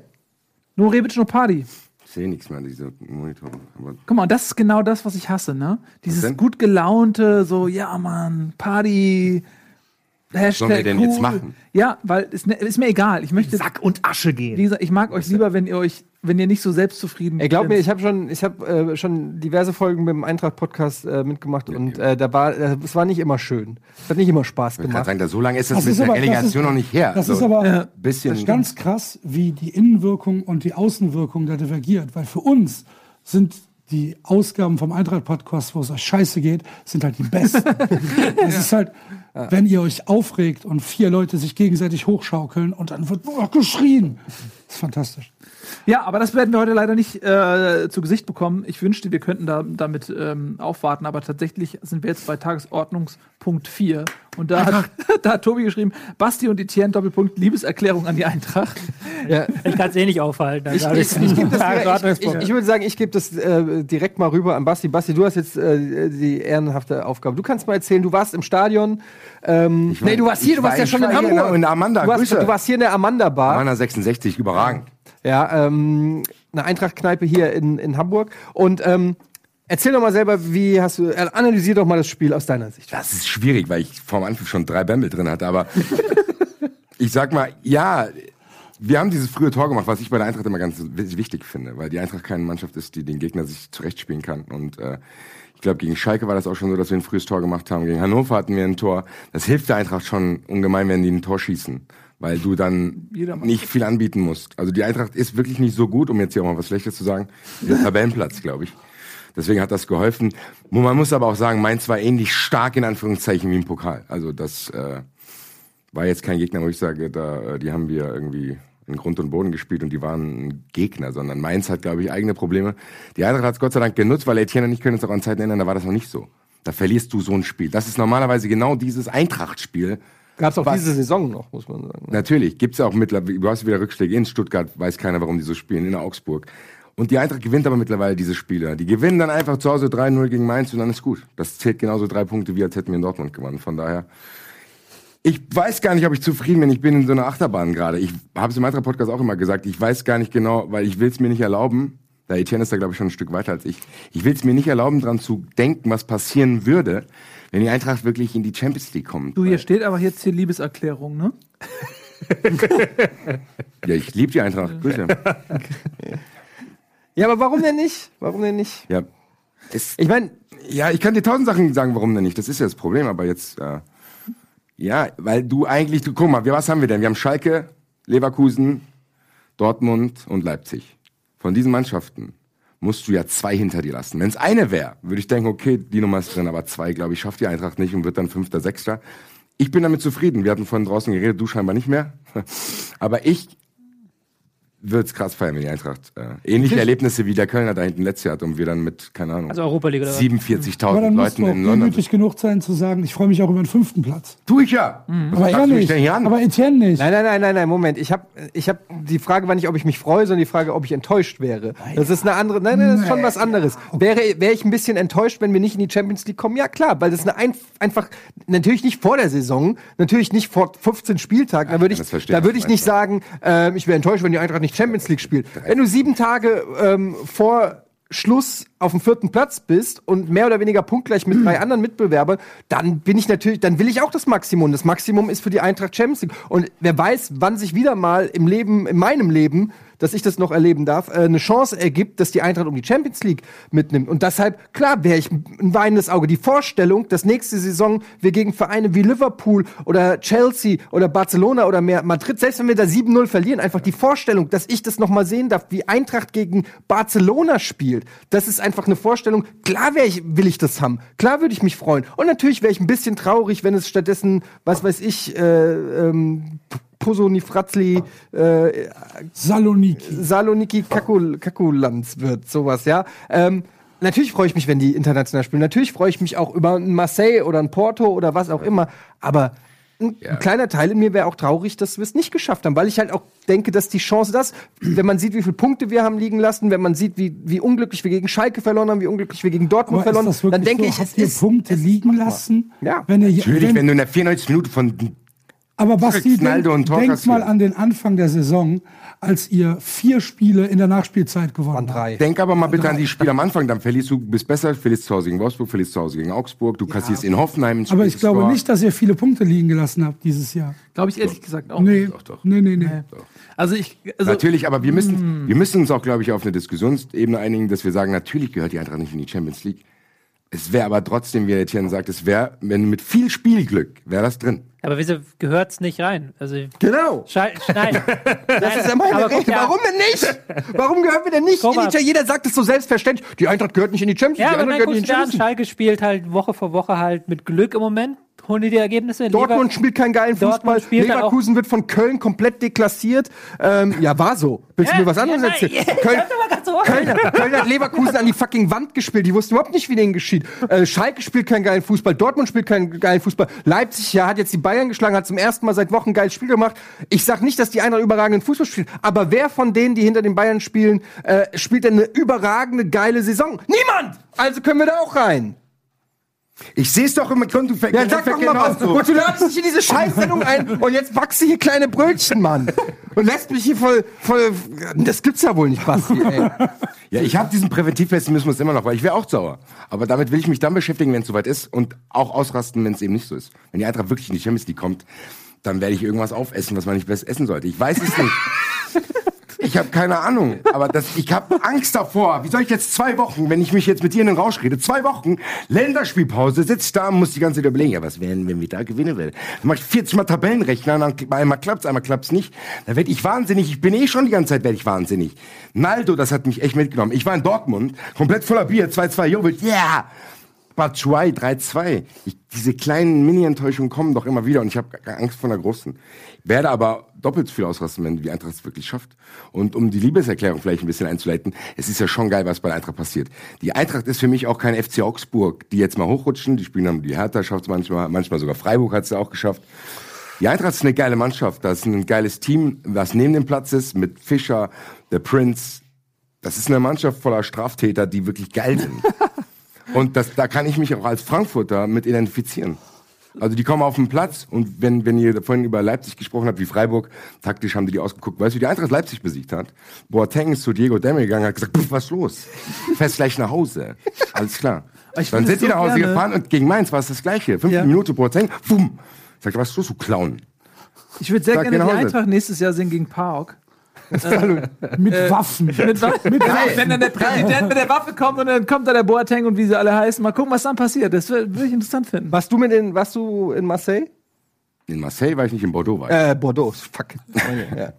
No Rebic, no Party. Ich sehe nichts mehr an diese Monitore. Aber Guck mal, das ist genau das, was ich hasse, ne? Dieses denn? gut gelaunte, so, ja, Mann, Party. Hashtag sollen wir denn cool. jetzt machen? Ja, weil es ne- ist mir egal. Ich möchte, Sack und Asche wie gehen. gesagt, ich mag euch lieber, wenn ihr euch, wenn ihr nicht so selbstzufrieden Ey, glaub mir, seid. ich habe schon, ich habe äh, schon diverse Folgen mit dem Eintracht-Podcast äh, mitgemacht und äh, da war, äh, es war nicht immer schön. Es hat nicht immer Spaß Ich kann gemacht. sagen, da so lange ist das, Das mit ist der aber- das Relegation ist- noch nicht her. Das So, ist aber bisschen ganz krass, wie die Innenwirkung und die Außenwirkung da divergiert. Weil für uns sind die Ausgaben vom Eintracht-Podcast, wo es euch scheiße geht, sind halt die besten. Es ist halt, wenn ihr euch aufregt und vier Leute sich gegenseitig hochschaukeln und dann wird noch geschrien. Das ist fantastisch. Ja, aber das werden wir heute leider nicht äh, zu Gesicht bekommen. Ich wünschte, wir könnten da, damit ähm, aufwarten, aber tatsächlich sind wir jetzt bei Tagesordnungspunkt 4. Und da hat, da hat Tobi geschrieben, Basti und Etienne, Doppelpunkt, Liebeserklärung an die Eintracht. Ja. Ich kann es eh nicht aufhalten. Ich, ich, ich, das, ich, ich, Tagesordnungspunkt. ich würde sagen, ich gebe das äh, direkt mal rüber an Basti. Basti, du hast jetzt äh, die ehrenhafte Aufgabe. Du kannst mal erzählen, du warst im Stadion. Ähm, war- nee, du warst hier, du warst war- ja schon in Hamburg. in Amanda, Du, warst, Grüße. du warst hier in der Amanda Bar. Mana 66, überragend. Ja, ähm, eine Eintracht-Kneipe hier in, in Hamburg. Und ähm, erzähl doch mal selber, wie hast du, äh, analysier doch mal das Spiel aus deiner Sicht. Das ist schwierig, weil ich vorm Anpfiff schon drei Bämbel drin hatte, aber ich sag mal, ja, wir haben dieses frühe Tor gemacht, was ich bei der Eintracht immer ganz wi- wichtig finde, weil die Eintracht keine Mannschaft ist, die den Gegner sich zurechtspielen kann. Und äh, ich glaube, gegen Schalke war das auch schon so, dass wir ein frühes Tor gemacht haben. Gegen Hannover hatten wir ein Tor. Das hilft der Eintracht schon ungemein, wenn die ein Tor schießen, weil du dann nicht viel anbieten musst. Also die Eintracht ist wirklich nicht so gut, um jetzt hier auch mal was Schlechtes zu sagen. Der Tabellenplatz, glaube ich. Deswegen hat das geholfen. Man muss aber auch sagen, Mainz war ähnlich stark in Anführungszeichen wie im Pokal. Also das äh, war jetzt kein Gegner, wo ich sage, da, äh, die haben wir irgendwie in Grund und Boden gespielt und die waren ein Gegner, sondern Mainz hat, glaube ich, eigene Probleme. Die Eintracht hat es Gott sei Dank genutzt, weil Etienne und ich können uns auch an Zeiten erinnern, da war das noch nicht so. Da verlierst du so ein Spiel. Das ist normalerweise genau dieses Eintracht-Spiel. Gab es auch Was? diese Saison noch, muss man sagen. Natürlich, gibt's ja auch mittlerweile, du hast wieder Rückschläge in Stuttgart, weiß keiner, warum die so spielen, in Augsburg. Und die Eintracht gewinnt aber mittlerweile diese Spiele. Die gewinnen dann einfach zu Hause 3-0 gegen Mainz und dann ist gut. Das zählt genauso drei Punkte, wie als hätten wir in Dortmund gewonnen. Von daher, ich weiß gar nicht, ob ich zufrieden bin. Ich bin in so einer Achterbahn gerade. Ich habe es im Eintracht-Podcast auch immer gesagt. Ich weiß gar nicht genau, weil ich will es mir nicht erlauben. Der Etienne ist da, glaube ich, schon ein Stück weiter als ich. Ich will es mir nicht erlauben, dran zu denken, was passieren würde, wenn die Eintracht wirklich in die Champions League kommt. Du, hier steht aber jetzt hier Liebeserklärung, ne? Ja, ich liebe die Eintracht. Grüße. Ja, aber warum denn nicht? Warum denn nicht? Ja. Es, Ich meine, ja, ich kann dir tausend Sachen sagen, warum denn nicht. Das ist ja das Problem, aber jetzt, äh, ja, weil du eigentlich, du, guck mal, wir, was haben wir denn? Wir haben Schalke, Leverkusen, Dortmund und Leipzig. Von diesen Mannschaften musst du ja zwei hinter dir lassen. Wenn es eine wäre, würde ich denken, okay, die Nummer ist drin, aber zwei, glaube ich, schafft die Eintracht nicht und wird dann Fünfter, Sechster. Ich bin damit zufrieden. Wir hatten vorhin draußen geredet, du scheinbar nicht mehr. aber ich würde es krass feiern, wenn die Eintracht äh, ähnliche Erlebnisse wie der Kölner da hinten letztes Jahr hat und wir dann mit, keine Ahnung, Also Europa League oder was? 47.000 Aber dann musst Leuten in London. demütig genug sein zu sagen, ich freue mich auch über den fünften Platz. Tu ich ja. Mhm. Aber er nicht. denn hier an? Aber Etienne nicht. Nein, nein, nein, nein, nein, Moment. Ich habe ich hab, die Frage war nicht, ob ich mich freue, sondern die Frage, ob ich enttäuscht wäre. Das ist eine andere, nein, nein, das ist schon was anderes. Wäre, wäre ich ein bisschen enttäuscht, wenn wir nicht in die Champions League kommen? Ja, klar, weil das ist eine ein, einfach, natürlich nicht vor der Saison, natürlich nicht vor 15 Spieltagen. Da würde ich, da würde ich nicht sagen, ähm, ich wäre enttäuscht, wenn die Eintracht nicht Champions League spielt. Wenn du sieben Tage ähm, vor Schluss auf dem vierten Platz bist und mehr oder weniger punktgleich mit drei anderen Mitbewerbern, dann bin ich natürlich, dann will ich auch das Maximum. Das Maximum ist für die Eintracht Champions League. Und wer weiß, wann sich wieder mal im Leben, in meinem Leben, dass ich das noch erleben darf, äh, eine Chance ergibt, dass die Eintracht um die Champions League mitnimmt. Und deshalb, klar, wäre ich ein weinendes Auge. Die Vorstellung, dass nächste Saison wir gegen Vereine wie Liverpool oder Chelsea oder Barcelona oder mehr Madrid, selbst wenn wir da 7-0 verlieren, einfach die Vorstellung, dass ich das noch mal sehen darf, wie Eintracht gegen Barcelona spielt, das ist einfach eine Vorstellung. Klar ich, will ich das haben. Klar würde ich mich freuen. Und natürlich wäre ich ein bisschen traurig, wenn es stattdessen, was weiß ich, äh, ähm, Posoni Fratzli, äh, Saloniki. Saloniki Kakul, Kakulanz wird, sowas, ja. Ähm, natürlich freue ich mich, wenn die international spielen. Natürlich freue ich mich auch über ein Marseille oder ein Porto oder was auch immer. Aber ein, ein kleiner Teil in mir wäre auch traurig, dass wir es nicht geschafft haben, weil ich halt auch denke, dass die Chance das, wenn man sieht, wie viele Punkte wir haben liegen lassen, wenn man sieht, wie, wie unglücklich wir gegen Schalke verloren haben, wie unglücklich wir gegen Dortmund verloren haben, dann denke so? ich, es ist Punkte liegen lassen? Ja. Wenn ihr, Natürlich, wenn, wenn du in der 94 Minute von Aber Basti, denk, mal an den Anfang der Saison, als ihr vier Spiele in der Nachspielzeit gewonnen habt. drei. Denk aber mal bitte an die Spiele am Anfang, dann verlierst du, bist besser, verlierst zu Hause gegen Wolfsburg, verlierst zu Hause gegen Augsburg, du kassierst in Hoffenheim ein Aber ich glaube Tor. nicht, dass ihr viele Punkte liegen gelassen habt dieses Jahr. Glaube ich ehrlich gesagt auch. Nee, doch, doch. nee, nee, nee. Also ich, also Natürlich, aber wir müssen, wir müssen uns auch, glaube ich, auf eine Diskussionsebene einigen, dass wir sagen, natürlich gehört die Eintracht nicht in die Champions League. Es wäre aber trotzdem, wie Etienne sagt, es wäre, wenn mit viel Spielglück, wäre das drin. Aber wieso gehört's nicht rein? Also, Genau. Schei nein. Das ist ja meine guck Rede. ja- Warum denn nicht? Warum gehören wir denn nicht Guck in die Jeder sagt es so selbstverständlich. Die Eintracht gehört nicht in die Champions League. Ja, die aber Eintracht gehört nicht in die Champions League. Schalke spielt halt Woche für Woche halt mit Glück im Moment. Holen die die Ergebnisse. Dortmund spielt keinen geilen Fußball. Leverkusen wird von Köln komplett deklassiert. Ähm, ja, war so. Willst du mir was anderes erzählen? Köln. Köln, Köln hat Leverkusen an die fucking Wand gespielt. Die wussten überhaupt nicht, wie denen geschieht. Äh, Schalke spielt keinen geilen Fußball. Dortmund spielt keinen geilen Fußball. Leipzig ja, hat jetzt die Bayern geschlagen, hat zum ersten Mal seit Wochen ein geiles Spiel gemacht. Ich sag nicht, dass die Eintracht überragenden Fußball spielt. Aber wer von denen, die hinter den Bayern spielen, äh, spielt denn eine überragende, geile Saison? Niemand! Also können wir da auch rein. Ich sehe es doch immer, du Ja, sag doch mal was. Und du ladest dich in diese Scheißsendung ein und jetzt backst du hier kleine Brötchen, Mann. Und lässt mich hier voll, voll, das gibt's ja wohl nicht, Basti, ey. Ja, ich habe diesen Präventivpessimismus immer noch, weil ich wäre auch sauer. Aber damit will ich mich dann beschäftigen, wenn es soweit ist und auch ausrasten, wenn es eben nicht so ist. Wenn die Eintracht wirklich in die Champions League kommt, dann werde ich irgendwas aufessen, was man nicht besser essen sollte. Ich weiß es nicht. Ich habe keine Ahnung, aber das, ich habe Angst davor. Wie soll ich jetzt zwei Wochen, wenn ich mich jetzt mit dir in den Rausch rede, zwei Wochen Länderspielpause, sitze da und muss die ganze Zeit überlegen, ja, was wären, wenn wir da gewinnen werden? Dann mache ich 40 Mal Tabellenrechner, dann einmal klappt's, einmal klappt's nicht. Dann werde ich wahnsinnig. Ich bin eh schon die ganze Zeit werde ich wahnsinnig. Naldo, das hat mich echt mitgenommen. Ich war in Dortmund, komplett voller Bier, 2-2 Jovic, ja! Yeah! Batshuayi 3-2. Ich- Diese kleinen Mini-Enttäuschungen kommen doch immer wieder und ich habe Angst vor einer großen. Werde aber doppelt so viel ausrasten, wenn die Eintracht es wirklich schafft. Und um die Liebeserklärung vielleicht ein bisschen einzuleiten, es ist ja schon geil, was bei der Eintracht passiert. Die Eintracht ist für mich auch kein FC Augsburg, die jetzt mal hochrutschen. Die spielen haben die Hertha, schafft manchmal, manchmal sogar Freiburg hat es auch geschafft. Die Eintracht ist eine geile Mannschaft. Das ist ein geiles Team, was neben dem Platz ist, mit Fischer, der Prince. Das ist eine Mannschaft voller Straftäter, die wirklich geil sind. Und das, da kann ich mich auch als Frankfurter mit identifizieren. Also die kommen auf den Platz und wenn, wenn ihr vorhin über Leipzig gesprochen habt, wie Freiburg, taktisch haben die die ausgeguckt. Weißt du, wie die Eintracht Leipzig besiegt hat? Boateng ist zu Diego Demme gegangen und hat gesagt, "Pff, was ist los? Fährst gleich nach Hause. Alles klar. Ich Dann sind die so nach Hause gerne- gefahren und gegen Mainz war es das Gleiche. 15 Ja. Minuten Boateng, bumm. Sagt, was ist los, du Clown? Ich würde sehr Sag gerne die. Eintracht nächstes Jahr sehen gegen Park. Mit Waffen. Mit, Wa- mit wenn dann der Präsident mit der Waffe kommt und dann kommt da der Boateng und wie sie alle heißen. Mal gucken, was dann passiert. Das wür- würde ich interessant finden. Warst du mit in, warst du in Marseille? In Marseille war ich nicht, in Bordeaux war ich. Äh, Bordeaux, fuck. ja.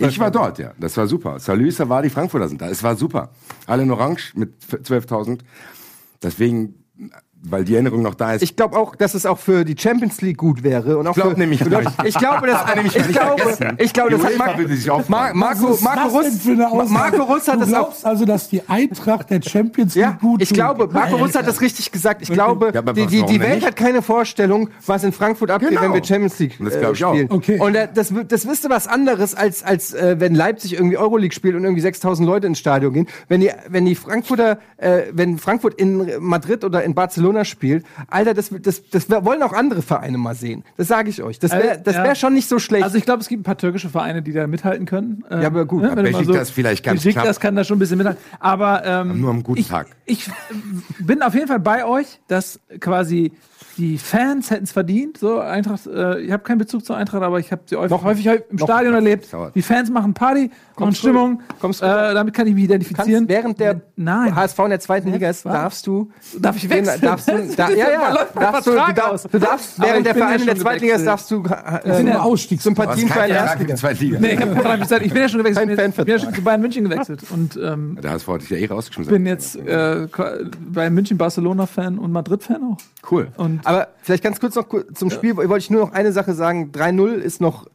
Ich war dort, ja. Das war super. Salü, war die Frankfurter sind da. Es war super. Alle in Orange mit 12.000. Deswegen, weil die Erinnerung noch da ist. Ich glaube auch, dass es auch für die Champions League gut wäre und auch Glaub für, nämlich für. Deutschland. Ich glaube, das Hat nämlich ich glaube, ich glaube, das hat Mar. Mar Marco Marco Russ? Marco Russ hat du das auch glaubst also, dass die Eintracht der Champions League ja, gut ich tut? glaube, Marco Russ hat das richtig gesagt. Ich glaube, Ja, aber die, die, die Welt nicht? hat keine Vorstellung, was in Frankfurt abgeht, Genau. wenn wir Champions League Und das äh, ich spielen. Okay. Und äh, das, das ist was anderes, als, als äh, wenn Leipzig irgendwie Euroleague spielt und irgendwie 6000 Leute ins Stadion gehen. Wenn die, wenn die Frankfurter, äh, wenn Frankfurt in Madrid oder in Barcelona spielt, Alter, das, das, das wollen auch andere Vereine mal sehen. Das sage ich euch. Das wäre Äh, das ja. wär schon nicht so schlecht. Also ich glaube, es gibt ein paar türkische Vereine, die da mithalten können. Ähm, Ja, aber gut. ne, wenn du mal Besiktas vielleicht ganz Besiktas knapp. kann da schon ein bisschen mithalten. Aber ähm, Nur am guten ich, Tag. Ich bin auf jeden Fall bei euch, dass quasi die Fans hätten es verdient. So Eintracht, äh, ich habe keinen Bezug zur Eintracht, aber ich habe sie häufig, häufig im Stadion erlebt. Die Fans machen Party, Kommst du- Stimmung. kommst du- äh, damit kann ich mich identifizieren. Kannst, während der Nein. HSV in der zweiten Liga ist, darfst du. Darf ich wechseln? Darfst du, da, ja, ja, darfst du, du, darfst, du darfst, ich während der bin ja Verein in der zweiten Liga ist, darfst du Das sind äh, nur Ausstiegs Sympathien für eine ja Erstliga. Zweitliga. Nee, ich. Ich bin ja schon gewechselt. Ich bin, ich bin ja schon zu Bayern München gewechselt. Und ähm, Der HSV hat dich ja eh rausgeschmissen. bin jetzt äh, bei München Barcelona-Fan und Madrid-Fan auch. cool. Und Aber vielleicht ganz kurz noch zum Spiel wollte ich nur noch eine Sache sagen. 3-0 ist noch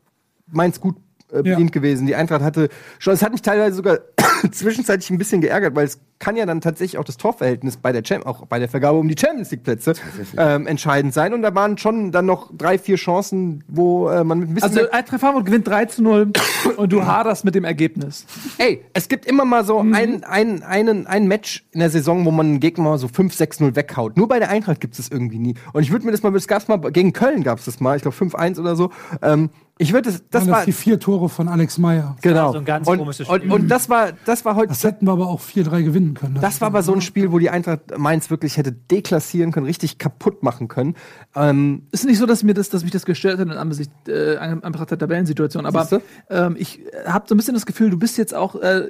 Mainz gut äh, bedient gewesen. Die Eintracht hatte schon, es hat mich teilweise sogar zwischenzeitlich ein bisschen geärgert, weil es kann ja dann tatsächlich auch das Torverhältnis bei der Cham auch bei der Vergabe um die Champions League Plätze ähm, entscheidend sein. Und da waren schon dann noch drei, vier Chancen, wo äh, man mit ein bisschen Also Eintracht Frankfurt gewinnt 3 zu 0 und du haderst mit dem Ergebnis. Ey, es gibt immer mal so ein, ein, einen, ein Match in der Saison, wo man einen Gegner mal so 5-6-0 weghaut. Nur bei der Eintracht gibt es das irgendwie nie. Und ich würde mir das mal, das gab's mal, gegen Köln gab es das mal, ich glaube 5-1 oder so. Ähm, ich würde das, das Das, war, das die vier Tore von Alex Meyer. genau. so ein ganz und, komisches und, Spiel. und das war, das war heute, Das hätten wir aber auch 4-3 gewinnen können. das war aber so ein Spiel, wo die Eintracht Mainz wirklich hätte deklassieren können, richtig kaputt machen können. Ähm, ist nicht so, dass mir das, dass mich das gestört hat in Ansicht äh, Anbetracht der Tabellensituation, aber ähm, ich habe so ein bisschen das Gefühl, du bist jetzt auch äh,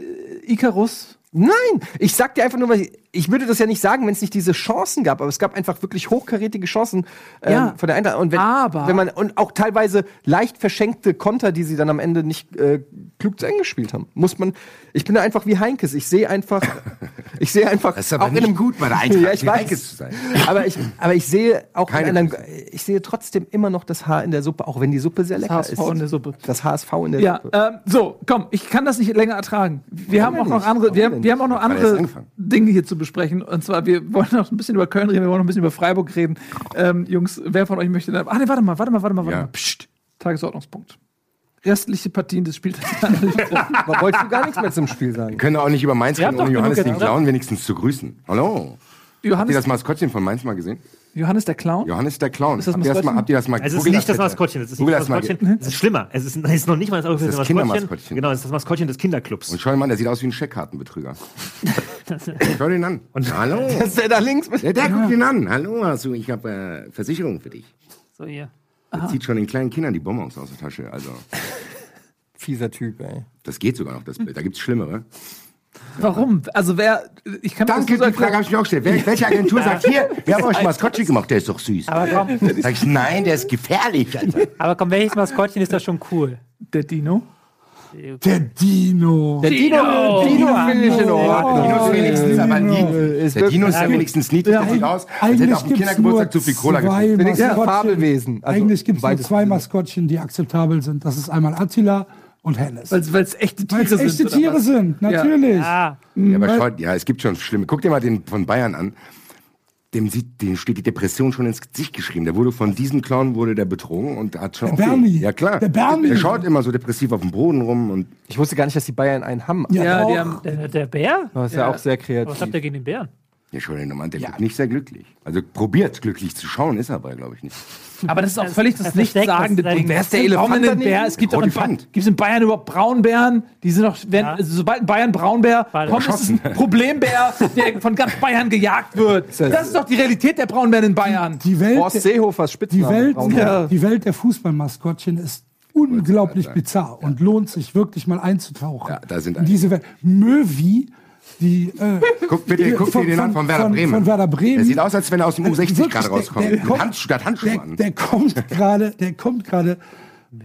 Icarus. Nein, ich sag dir einfach nur, weil ich, ich würde das ja nicht sagen, wenn es nicht diese Chancen gab, aber es gab einfach wirklich hochkarätige Chancen ähm, Ja, von der Eintracht. Und wenn, aber- wenn man und auch teilweise leicht verschenkte Konter, die sie dann am Ende nicht äh, klug zu Ende gespielt haben, muss man. Ich bin da einfach wie Heinkes. Ich sehe einfach, ich sehe einfach Das ist aber auch nicht gut bei der Eintracht, ja, ich weiß. Heinkes zu sein. Aber ich, aber ich sehe auch Keine in einer, ich sehe trotzdem immer noch das Haar in der Suppe, auch wenn die Suppe sehr lecker HSV ist. in der Suppe. Das HSV in der Ja, Suppe. ähm, so, komm, ich kann das nicht länger ertragen. Wir haben auch noch andere, wir, haben- wir haben auch noch Hat er erst andere angefangen? Dinge hier zu besprechen. Und zwar, wir wollen noch ein bisschen über Köln reden, wir wollen noch ein bisschen über Freiburg reden. Ähm, Jungs, wer von euch möchte da? Ach nee, warte mal, warte mal, warte mal, warte Ja. mal. Psst. Tagesordnungspunkt. Restliche Partien des Spiels. Aber wolltest du gar nichts mehr zum Spiel sagen? Wir können auch nicht über Mainz reden, ohne Johannes den Clown wenigstens zu grüßen. Hallo. Habt ihr Johannes, das Maskottchen von Mainz mal gesehen? Johannes der Clown? Johannes der Clown. Ist das habt, ihr das mal, Maskottchen? habt ihr das mal Es ist nicht das. Maskottchen, es ist nicht das. Maskottchen. Es ist schlimmer. Es ist, es ist noch nicht mal das Das offizielle Kindermaskottchen. Genau, es ist das Maskottchen des Kinderclubs. Und schau ihn mal, der sieht aus wie ein Scheckkartenbetrüger. schau den an. Und Hallo. Das ist der da links mit Der, der guckt ihn an. Hallo, also ich habe äh, Versicherung für dich. So hier. Der zieht schon den kleinen Kindern die Bonbons aus der Tasche. Also, fieser Typ, ey. das geht sogar noch, das Bild. Da gibt's Schlimmere. Warum? Also wer, ich kann mir Danke, das die Frage habe ich mir auch gestellt. Wer, welche Agentur sagt, hier, wir haben euch ein Maskottchen gemacht, der ist doch süß. Aber komm, Sag ich, nein, der ist gefährlich, Alter. aber komm, welches Maskottchen ist das schon cool? der Dino. Der Dino. Der Dino, Dino finde ich in Ordnung. Dino ist wenigstens aber niedlich. Ist Der Dino ist ja wenigstens niedlich. Der sieht aus, als hätte auf dem Kindergeburtstag zu viel Cola getrunken. Wenigstens Maskottchen. Fabelwesen. Also Eigentlich gibt es nur zwei. Maskottchen, die akzeptabel sind. Das ist einmal Attila und Hennes. Weil es echte Tiere Weil es echte sind. oder Tiere was? sind, natürlich. Ah, Ja, aber schaut, ja, es gibt schon schlimme. Guck dir mal den von Bayern an. Dem, sieht, dem steht die Depression schon ins Gesicht geschrieben. Der wurde von diesem Clown wurde der betrogen und hat schon. Der Bernie. Ja klar. Der Bernie. Der schaut immer so depressiv auf dem Boden rum und Ich wusste gar nicht, dass die Bayern einen haben. Ja, die doch. haben, der, der Bär? Das ist ja, auch sehr Was kreativ. habt ihr gegen den Bären? Ja, schau den nochmal an, der wirkt nicht sehr glücklich. Also probiert glücklich zu schauen, ist er aber, glaube ich, nicht. aber das ist auch völlig das das nichtssagende das Ding. Wer ist der Elefant denn? Bär? Es gibt doch in, ba gibt's in Bayern überhaupt Braunbären? Die sind doch, wenn, Ja. also sobald ein Bayern Braunbär War kommt, ist es ein Problembär, der von ganz Bayern gejagt wird. ja- Das ist doch die Realität der Braunbären in Bayern. Die Welt, Horst der, Seehofers die, Spitzname. Welt. Ja. die Welt der Fußballmaskottchen ist unglaublich bizarr und lohnt sich wirklich mal einzutauchen. Ja, da sind in diese Welt. Möwi, die äh, Guck bitte, die- guck dir den an von Werder von, Bremen. Von Werder Bremen. Der sieht aus, als wenn er aus dem U60 Wirklich, gerade der- rauskommt. der Mit kommt- der hat Handschuhe der, an. der kommt gerade, der kommt gerade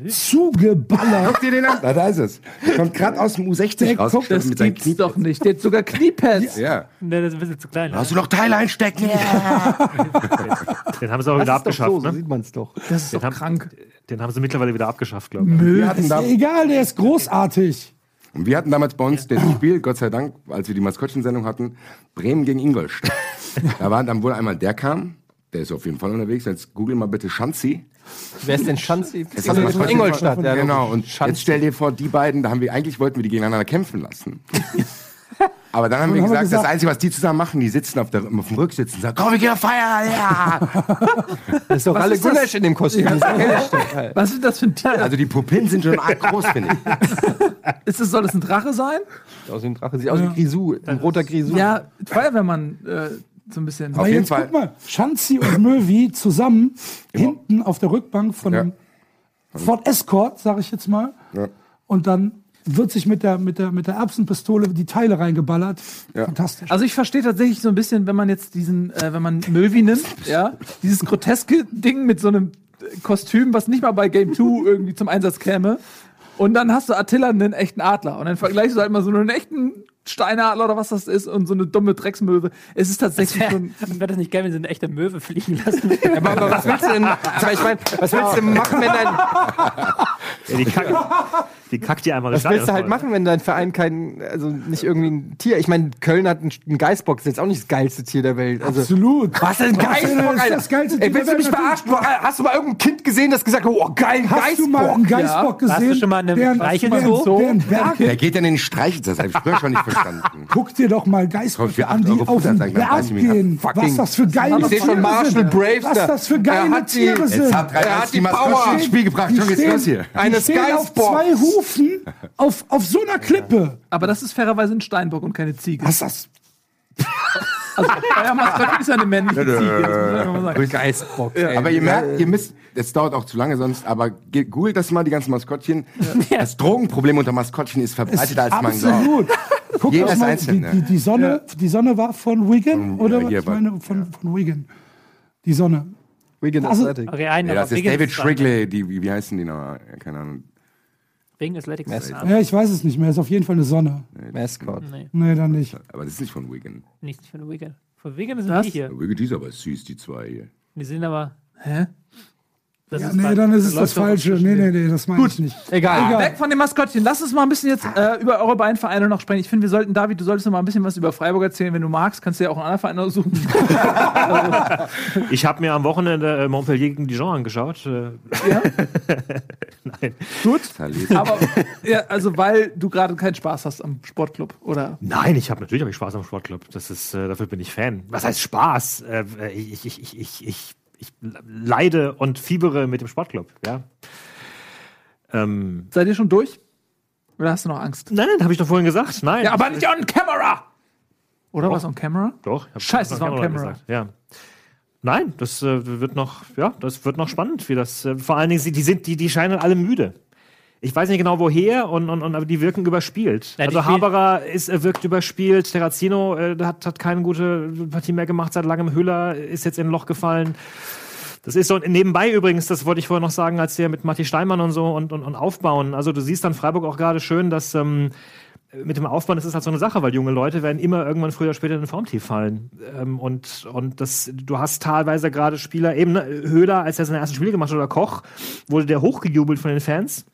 zugeballert. Guck dir den an. Da, da ist es. Der kommt gerade aus dem U60 Der raus. guckt- Das mit gibt's Knie. doch nicht. Der hat sogar Kniepads. Ja. Ne, das ist ein bisschen zu klein. Hast du noch Teile einstecken? Den haben sie auch Das wieder abgeschafft, so, so ne? sieht man es doch. Das ist Den doch haben, krank. den haben sie mittlerweile wieder abgeschafft, glaube ich. Wir Ist ja da, egal, der ist großartig. Und wir hatten damals bei uns das Spiel, Gott sei Dank, als wir die Maskottchensendung hatten, Bremen gegen Ingolstadt. Da war dann wohl einmal der kam, der ist auf jeden Fall unterwegs. Jetzt google mal bitte Schanzi. Wer ist denn Schanzi? Das ist von Ingolstadt. der- Genau, und Schanzi. jetzt stell dir vor, die beiden, da haben wir eigentlich wollten wir die gegeneinander kämpfen lassen. Aber dann haben wir haben wir gesagt, das gesagt- Einzige, was die zusammen machen, die sitzen auf, der, auf dem Rücksitz und sagen, komm, wir gehen feiern, ja! Das ist doch alle ist das? Gunesch in dem Kostüm. Ey. Was ist das für ein Tier? Also die Pupillen sind schon arg groß, finde ich. Ist das, soll das ein Drache sein? Sieht aus wie ein Drache. Sieht aus wie Grisou. Ein roter Grisou. Ja, Feuerwehrmann, äh, so ein bisschen. Aber jeden jetzt Fall. guck mal, Schanzi und Möwi zusammen hinten auf der Rückbank von Ja. einem Ford Escort, sage ich jetzt mal. Ja. Und dann wird sich mit der, mit der, mit der Erbsenpistole die Teile reingeballert. Ja. Fantastisch. Also ich verstehe tatsächlich so ein bisschen, wenn man jetzt diesen, äh, wenn man Möwi nimmt, ja, dieses groteske Ding mit so einem äh, Kostüm, was nicht mal bei Game 2 irgendwie zum Einsatz käme. Und dann hast du Attila einen echten Adler. Und dann vergleichst du halt mal so einen echten Steinadler oder was das ist und so eine dumme Drecksmöwe. Es ist tatsächlich schon. Wäre das nicht geil, wenn sie eine echte Möwe fliegen lassen? Aber, aber was willst du denn, aber ich mein, was willst du denn machen, wenn dein, Ja, die, kackt, die kackt dir einmal Was das willst du halt voll. machen, wenn dein Verein kein, also nicht irgendwie ein Tier? Ich meine, Köln hat einen, einen Geißbock, ist jetzt auch nicht das geilste Tier der Welt. Also, Absolut. Was ist ein Geißbock, Alter? das geilste Ey, Tier willst der du mich verarschen? Du, hast du mal irgendein Kind gesehen, das gesagt hat, oh, geil, ein Hast du mal einen Geißbock? Geistbock Warst gesehen? du schon mal der, Streichelzoo? der, der, der Der geht ja in den Streichel, das habe ich früher schon nicht verstanden. Guck dir doch mal für an, die Euro auf den dann Berg gehen. Was das für geile Ich seh schon Tiere Marshall sind. Braves Was da. das für geile Tiere sind. Er hat die Power. ins Spiel gebracht. Schon geht's los hier. Eine stehen auf zwei Hufen auf, auf so einer Klippe. Aber das ist fairerweise ein Steinbock und keine Ziege. Was ist das? Also, euer Maskottchen ist ja eine männliche Ziege. Das muss man einfach mal sagen. Geistbock. Aber ihr merkt, ihr müsst, es dauert auch zu lange sonst, aber ge- googelt das mal, die ganzen Maskottchen. Das Drogenproblem unter Maskottchen ist verbreiteter, als man glaubt. Absolut. Guck Jedes mal, einzelne. die, die, die, Sonne, die Sonne war von Wigan, Von, oder? was? hier ich war- meine, von, von Wigan. Die Sonne. Wigan Also- Athletic. Okay, Ja, das ist David. Shrigley, die, wie, wie heißen die noch? Ja, keine Ahnung. Wegen Athletics. Ah, Ja, ich weiß es nicht mehr. Ist auf jeden Fall eine Sonne. Mascot. Nee, Nee, dann nicht. Aber das ist nicht von Wigan. nicht von Wigan. Von Wigan sind die hier. Wigan, die ist aber süß, die zwei hier. Die sind aber. Hä? Das Ja, ist nee, dann ist es das Falsche. Nee, nee, nee, das meine ich nicht. Egal. Egal. Weg von dem Maskottchen. Lass uns mal ein bisschen jetzt äh, über eure beiden Vereine noch sprechen. Ich finde, wir sollten, David, du solltest noch mal ein bisschen was über Freiburg erzählen. Wenn du magst, kannst du ja auch einen anderen Verein aussuchen. Ich habe mir am Wochenende äh, Montpellier gegen Dijon angeschaut. Äh, ja? nein. Gut. Aber, ja, also, weil du gerade keinen Spaß hast am Sportclub, oder? Nein, ich habe natürlich hab ich Spaß am Sportclub. Das ist, äh, dafür bin ich Fan. Was heißt Spaß? Äh, ich, ich, ich, ich, ich, ich leide und fiebere mit dem Sportclub. Ja. Ähm, Seid ihr schon durch? Oder hast du noch Angst? nein, habe ich doch vorhin gesagt. Nein. Ja, aber nicht on camera! Oder was on camera? Doch. Scheiße, das es war on camera. gesagt, Ja. Nein, das äh, wird noch, ja, das wird noch spannend, wie das. Äh, vor allen Dingen, die sind, die, die scheinen alle müde. Ich weiß nicht genau woher, und, und, und aber die wirken überspielt. Ja, also Haberer ist, äh, wirkt überspielt, Terrazino äh, hat, hat keine gute Partie mehr gemacht seit langem. Höhler ist jetzt in ein Loch gefallen. Das ist so nebenbei übrigens, das wollte ich vorher noch sagen, als wir mit Matti Steinmann und so und, und, und aufbauen. Also du siehst dann Freiburg auch gerade schön, dass ähm, mit dem Aufbauen, das ist halt so eine Sache, weil junge Leute werden immer irgendwann früher oder später in den Formtief fallen. Ähm, und und das, du hast teilweise gerade Spieler, eben ne, Höhler, als er seine ersten Spiele gemacht hat, oder Koch, wurde der hochgejubelt von den Fans.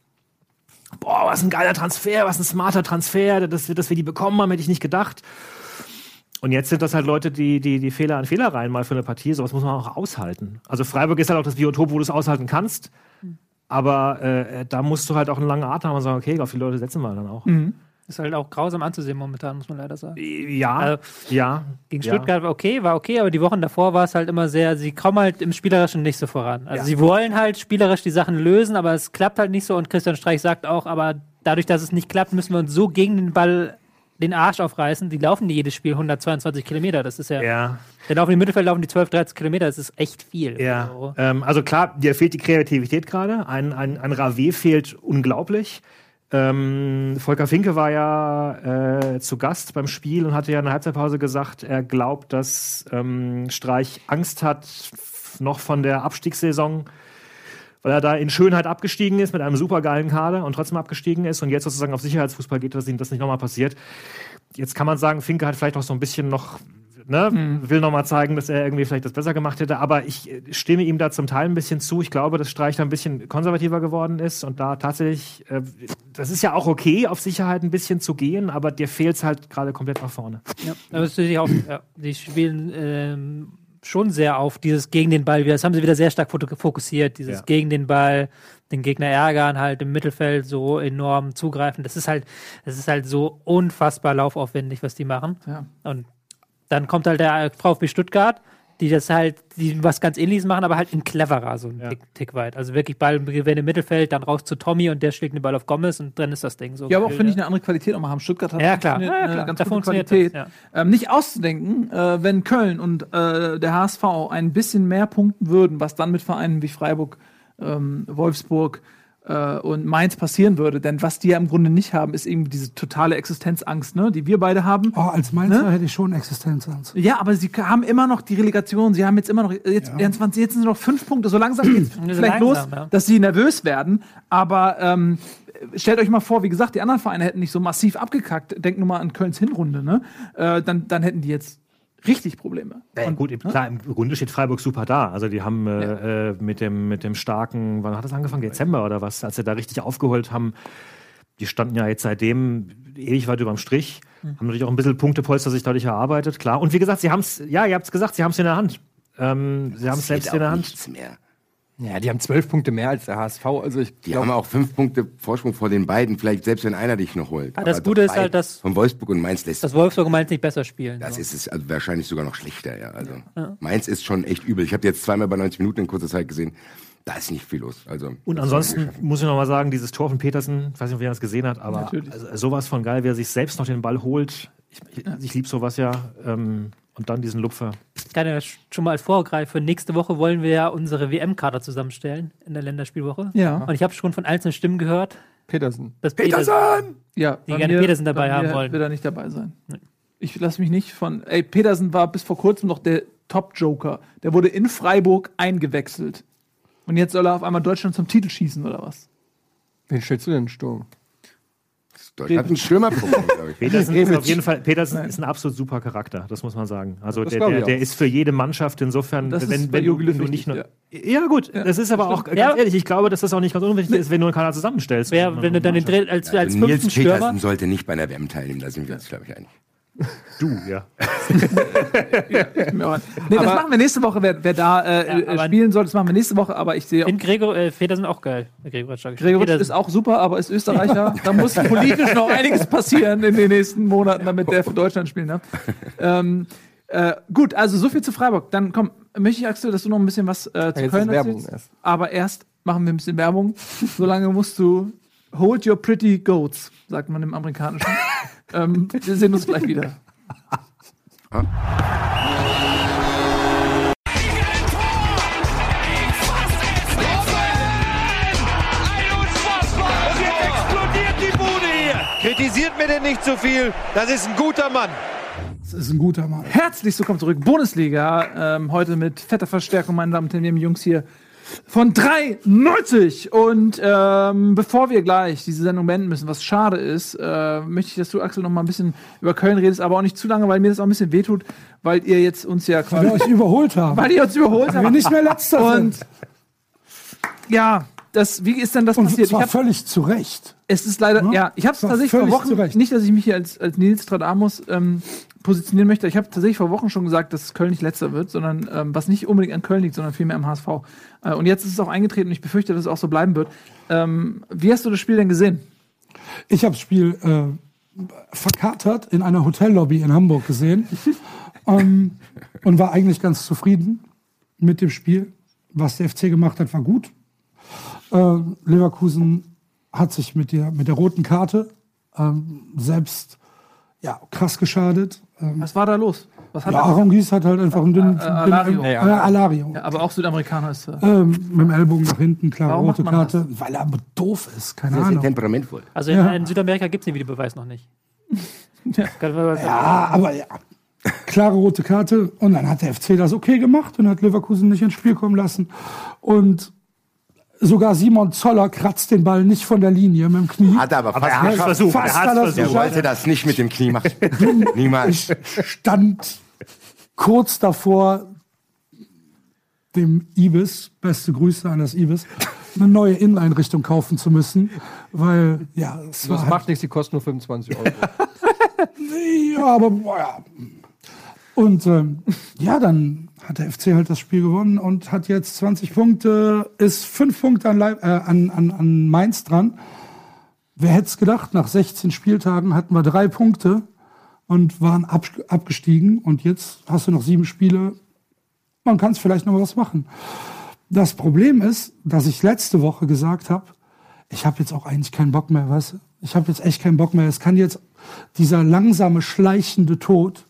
Boah, was ein geiler Transfer, was ein smarter Transfer, dass wir, dass wir die bekommen haben, hätte ich nicht gedacht. Und jetzt sind das halt Leute, die, die, die Fehler an Fehler rein mal für eine Partie. Sowas muss man auch aushalten. Also Freiburg ist halt auch das Biotop, wo du es aushalten kannst. Aber äh, da musst du halt auch einen langen Atem haben und sagen, okay, auf die Leute setzen wir dann auch. Ist halt auch grausam anzusehen momentan, muss man leider sagen. Ja, Also, ja. Gegen ja. Stuttgart war okay, war okay, aber die Wochen davor war es halt immer sehr, sie kommen halt im Spielerischen nicht so voran. Also Ja. sie wollen halt spielerisch die Sachen lösen, aber es klappt halt nicht so und Christian Streich sagt auch, aber dadurch, dass es nicht klappt, müssen wir uns so gegen den Ball den Arsch aufreißen. Die laufen die jedes Spiel 122 Kilometer, das ist ja, Ja, die laufen im Mittelfeld laufen die 12, 13 Kilometer, das ist echt viel. ja. Also, Ähm, also klar, dir fehlt die Kreativität gerade. Ein, ein, ein Rave fehlt unglaublich. Ähm, Volker Finke war ja äh, zu Gast beim Spiel und hatte ja in der Halbzeitpause gesagt, er glaubt, dass ähm, Streich Angst hat noch von der Abstiegssaison, weil er da in Schönheit abgestiegen ist mit einem supergeilen Kader und trotzdem abgestiegen ist und jetzt sozusagen auf Sicherheitsfußball geht, dass ihm das nicht nochmal passiert. Jetzt kann man sagen, Finke hat vielleicht auch so ein bisschen noch, ne, will nochmal zeigen, dass er irgendwie vielleicht das besser gemacht hätte, aber ich äh, stimme ihm da zum Teil ein bisschen zu. Ich glaube, dass Streich da ein bisschen konservativer geworden ist und da tatsächlich, äh, das ist ja auch okay, auf Sicherheit ein bisschen zu gehen, aber dir fehlt es halt gerade komplett nach vorne. Ja, aber es ist natürlich auch, ja, die spielen ähm, schon sehr auf dieses gegen den Ball wieder. Das haben sie wieder sehr stark fokussiert, dieses Ja. gegen den Ball, den Gegner ärgern, halt im Mittelfeld so enorm zugreifen. Das ist halt, das ist halt so unfassbar laufaufwendig, was die machen. Ja. Und dann kommt halt der VfB Stuttgart, die das halt, die was ganz ähnliches machen, aber halt in cleverer, so ein Ja. Tick, Tick weit. Also wirklich Ballgewinn im Mittelfeld, dann raus zu Tommy und der schlägt den Ball auf Gomez und dann ist das Ding so. Ja, aber auch finde ich ja. eine andere Qualität nochmal haben. Stuttgart hat Ja, klar. eine, Ja, ja, eine klar. ganz Da gute Qualität. das, ähm, nicht auszudenken, äh, wenn Köln und äh, der HSV ein bisschen mehr punkten würden, was dann mit Vereinen wie Freiburg, ähm, Wolfsburg äh, und Mainz passieren würde. Denn was die ja im Grunde nicht haben, ist eben diese totale Existenzangst, ne, die wir beide haben. Oh, als Mainzer Ne? hätte ich schon Existenzangst. Ja, aber sie haben immer noch die Relegation. Sie haben jetzt immer noch, jetzt, jetzt, jetzt sind es noch fünf Punkte. So langsam geht's so vielleicht langsam, los, ja. dass sie nervös werden. Aber ähm, stellt euch mal vor, wie gesagt, die anderen Vereine hätten nicht so massiv abgekackt. Denkt nur mal an Kölns Hinrunde, ne? Äh, dann, dann hätten die jetzt richtig Probleme. Ja, Und- gut, klar, im Grunde steht Freiburg super da. Also die haben äh, äh, mit, dem, mit dem starken, wann hat das angefangen? Dezember oder was, als sie da richtig aufgeholt haben. Die standen ja jetzt seitdem ewig weit überm Strich, haben natürlich auch ein bisschen Punktepolster sich dadurch erarbeitet, klar. Und wie gesagt, sie haben es, ja, ihr habt es gesagt, sie haben es in der Hand. Ähm, sie haben es selbst in der Hand. nichts mehr. Ja, die haben zwölf Punkte mehr als der HSV. Also ich Die glaube, haben auch fünf Punkte Vorsprung vor den beiden, vielleicht selbst wenn einer dich noch holt. Ah, das Aber Gute ist halt, dass- Von Wolfsburg und Mainz lässt Dass Wolfsburg und Mainz nicht besser spielen. Das so. ist es also wahrscheinlich sogar noch schlechter, ja. Also Mainz ist schon echt übel. Ich habe jetzt zweimal bei 90 Minuten in kurzer Zeit gesehen. Da ist nicht viel los. Also Und ansonsten muss ich noch mal sagen, dieses Tor von Petersen, ich weiß nicht, ob ihr das gesehen hat, aber also, sowas von geil, wer sich selbst noch den Ball holt. Ich, ich, ich liebe sowas ja. Ähm, und dann diesen Lupfer. Ich kann ja sch- schon mal als Vorgreife. Nächste Woche wollen wir ja unsere WM-Kader zusammenstellen in der Länderspielwoche. Ja. Und ich habe schon von einzelnen Stimmen gehört, Petersen. dass Petersen! Ja, Die gerne mir- Petersen dabei bei haben wollen. Wird er nicht dabei sein. Ich lasse mich nicht von. Ey, Petersen war bis vor kurzem noch der Top-Joker. Der wurde in Freiburg eingewechselt. Und jetzt soll er auf einmal Deutschland zum Titel schießen, oder was? Wen stellst du denn in den Sturm? Deutschland hat ein glaube ich. Petersen ist auf jeden Fall, Petersen ist ein absolut super Charakter, das muss man sagen. Also Das der, der, der ist für jede Mannschaft insofern, Das ist wenn, wenn, wenn du nicht nur. wichtig, Ja, gut, das ist aber auch, ganz Ja. ehrlich, ich glaube, dass das auch nicht ganz unwichtig ist, wenn du einen Kader zusammenstellst. Wer, wenn du dann den Dritt als, als Also fünften Nils Stürmer. Petersen sollte nicht bei einer WM teilnehmen, da sind wir uns, glaube ich, einig. Du, ja. Ja. Nee, das machen wir nächste Woche, wer, wer da äh, Ja, spielen soll. Das machen wir nächste Woche, aber ich sehe auch. In Gregor, äh, Petersen auch geil. Gregor, Gregoritsch ist auch super, aber ist Österreicher. da muss politisch noch einiges passieren in den nächsten Monaten, damit der für Deutschland spielen darf. Ähm, äh, gut, also so viel zu Freiburg. Dann komm, möchte ich, Axel, dass du noch ein bisschen was äh, zu jetzt Köln erzählst. erst. Aber erst machen wir ein bisschen Werbung. Solange musst du hold your pretty goats, sagt man im Amerikanischen. Ähm, wir sehen uns gleich wieder. Kritisiert mir denn nicht zu viel. Das ist ein guter Mann. Das ist ein guter Mann. Herzlich willkommen zurück. Bundesliga. Ähm, heute mit fetter Verstärkung, meine Damen und Herren, Jungs hier von 3,90. Und ähm, bevor wir gleich diese Sendung beenden müssen, was schade ist, äh, möchte ich, dass du, Axel, noch mal ein bisschen über Köln redest, aber auch nicht zu lange, weil mir das auch ein bisschen wehtut, weil ihr jetzt uns ja Weil wir quasi. euch überholt haben. weil ihr uns überholt wir habt. nicht mehr letzter Und sind. ja, das, wie ist denn das Und passiert? Ich zwar hab, völlig zu Recht. es ist leider, Ja, ja, ich habe es tatsächlich vor Wochen, nicht, dass ich mich hier als, als Nils Stradamus ähm, positionieren möchte. Ich habe tatsächlich vor Wochen schon gesagt, dass Köln nicht letzter wird, sondern ähm, was nicht unbedingt an Köln liegt, sondern vielmehr am HSV. Äh, und jetzt ist es auch eingetreten und ich befürchte, dass es auch so bleiben wird. Ähm, wie hast du das Spiel denn gesehen? Ich habe das Spiel äh, verkatert in einer Hotellobby in Hamburg gesehen ähm, und war eigentlich ganz zufrieden mit dem Spiel. Was der FC gemacht hat, war gut. Äh, Leverkusen hat sich mit der, mit der roten Karte ähm, selbst ja, krass geschadet. Ähm, Was war da los? Was hat ja, Aaron Gies hat halt einfach einen dünnen, Äh, äh, Alario. dünnen äh, Alario. ja, aber auch Südamerikaner ist er. Ähm, mit dem Ellbogen nach hinten, klare Warum macht rote man Karte, weil er aber doof ist, keine Sehr, sehr Ahnung. temperamentvoll. Also in, Ja. in Südamerika gibt es den Videobeweis noch nicht. Ja. Kann man- Ja, aber ja. Klare rote Karte. Und dann hat der FC das okay gemacht und hat Leverkusen nicht ins Spiel kommen lassen. Und sogar Simon Zoller kratzt den Ball nicht von der Linie mit dem Knie. Hat er aber fast er geschafft. versucht, Fast er hat er's versucht. Er wollte das nicht mit dem Knie machen. Niemals. Ich stand kurz davor, dem Ibis, beste Grüße an das Ibis, eine neue Inneneinrichtung kaufen zu müssen, weil, ja, es Das war halt, macht nichts, die kosten nur 25 Euro. Ja, aber boah, ja. Und ähm, ja, dann hat der FC halt das Spiel gewonnen und hat jetzt 20 Punkte, ist fünf Punkte an, Leip, äh, an, an, an Mainz dran. Wer hätte es gedacht, nach 16 Spieltagen hatten wir drei Punkte und waren ab, abgestiegen. Und jetzt hast du noch sieben Spiele. Man kann es vielleicht noch was machen. Das Problem ist, dass ich letzte Woche gesagt habe, ich habe jetzt auch eigentlich keinen Bock mehr, weißt du? Ich habe jetzt echt keinen Bock mehr. Es kann jetzt dieser langsame, schleichende Tod,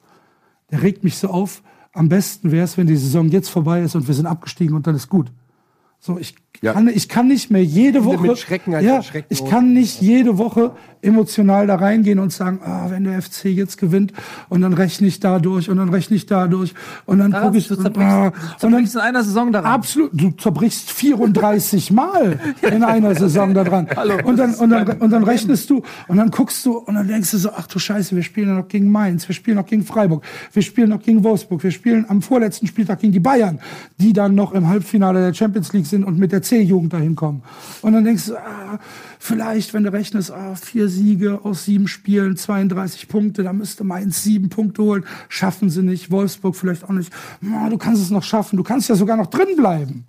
der regt mich so auf. Am besten wäre es, wenn die Saison jetzt vorbei ist und wir sind abgestiegen und dann ist gut. So, ich Ja. kann, ich kann nicht mehr jede Woche, mit Schrecken als ja, Schrecken ich kann nicht jede Woche emotional da reingehen und sagen, ah, wenn der FC jetzt gewinnt und dann rechne ich da durch und dann rechne ich da durch und dann gucke ich du zerbrichst, ah, du zerbrichst in einer Saison daran. Absolut, du zerbrichst 34 Mal in einer Saison da dran. und, dann, und, dann, und dann rechnest du und dann guckst du und dann denkst du so, ach du Scheiße, wir spielen ja noch gegen Mainz, wir spielen noch gegen Freiburg, wir spielen noch gegen Wolfsburg, wir spielen am vorletzten Spieltag gegen die Bayern, die dann noch im Halbfinale der Champions League sind und mit der C-Jugend dahin kommen. Und dann denkst du, ah, vielleicht, wenn du rechnest, ah, vier Siege aus sieben Spielen, 32 Punkte, da müsste Mainz sieben Punkte holen, schaffen sie nicht, Wolfsburg vielleicht auch nicht. Ah, du kannst es noch schaffen, du kannst ja sogar noch drin bleiben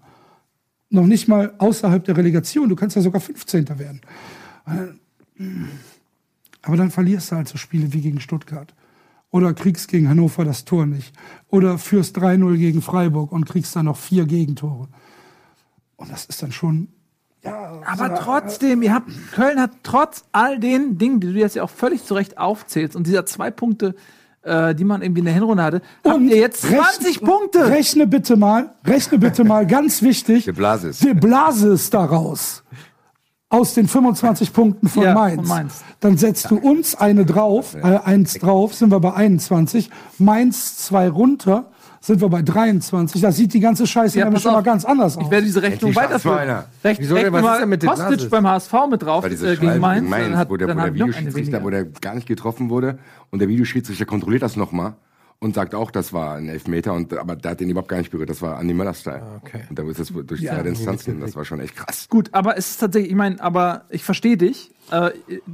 noch nicht mal außerhalb der Relegation. Du kannst ja sogar 15. werden. Aber dann verlierst du halt so Spiele wie gegen Stuttgart. Oder kriegst gegen Hannover das Tor nicht. Oder führst 3-0 gegen Freiburg und kriegst dann noch vier Gegentore. Und das ist dann schon. Ja, Aber trotzdem, ihr habt, Köln hat trotz all den Dingen, die du jetzt ja auch völlig zu Recht aufzählst und dieser zwei Punkte, äh, die man irgendwie in der Hinrunde hatte, habt ihr jetzt 20 rechne, Punkte. Rechne bitte mal, rechne bitte mal, ganz wichtig. De Blasis. De Blasis daraus. Aus den 25 Punkten von, Ja, Mainz. von Mainz. Dann setzt du uns eine drauf, äh, eins drauf, sind wir bei 21. Mainz zwei runter, sind wir bei 23. Da sieht die ganze Scheiße Ja, nämlich schon mal ganz anders aus. Ich werde diese Rechnung weiterführen. Recht, Wieso denn? Was ist mal denn mit dem Kostic beim HSV mit drauf äh, gegen Mainz. gegen Mainz, hat, wo der, wo der Videoschiedsrichter, wo der gar nicht getroffen wurde und der Videoschiedsrichter kontrolliert das nochmal und sagt auch, das war ein Elfmeter, und, aber der hat den überhaupt gar nicht berührt, das war Andi Möller-Style. okay. Und da ist es durch zweite Instanzen, das war schon echt krass. Gut, aber es ist tatsächlich, ich meine, aber ich verstehe dich. Äh,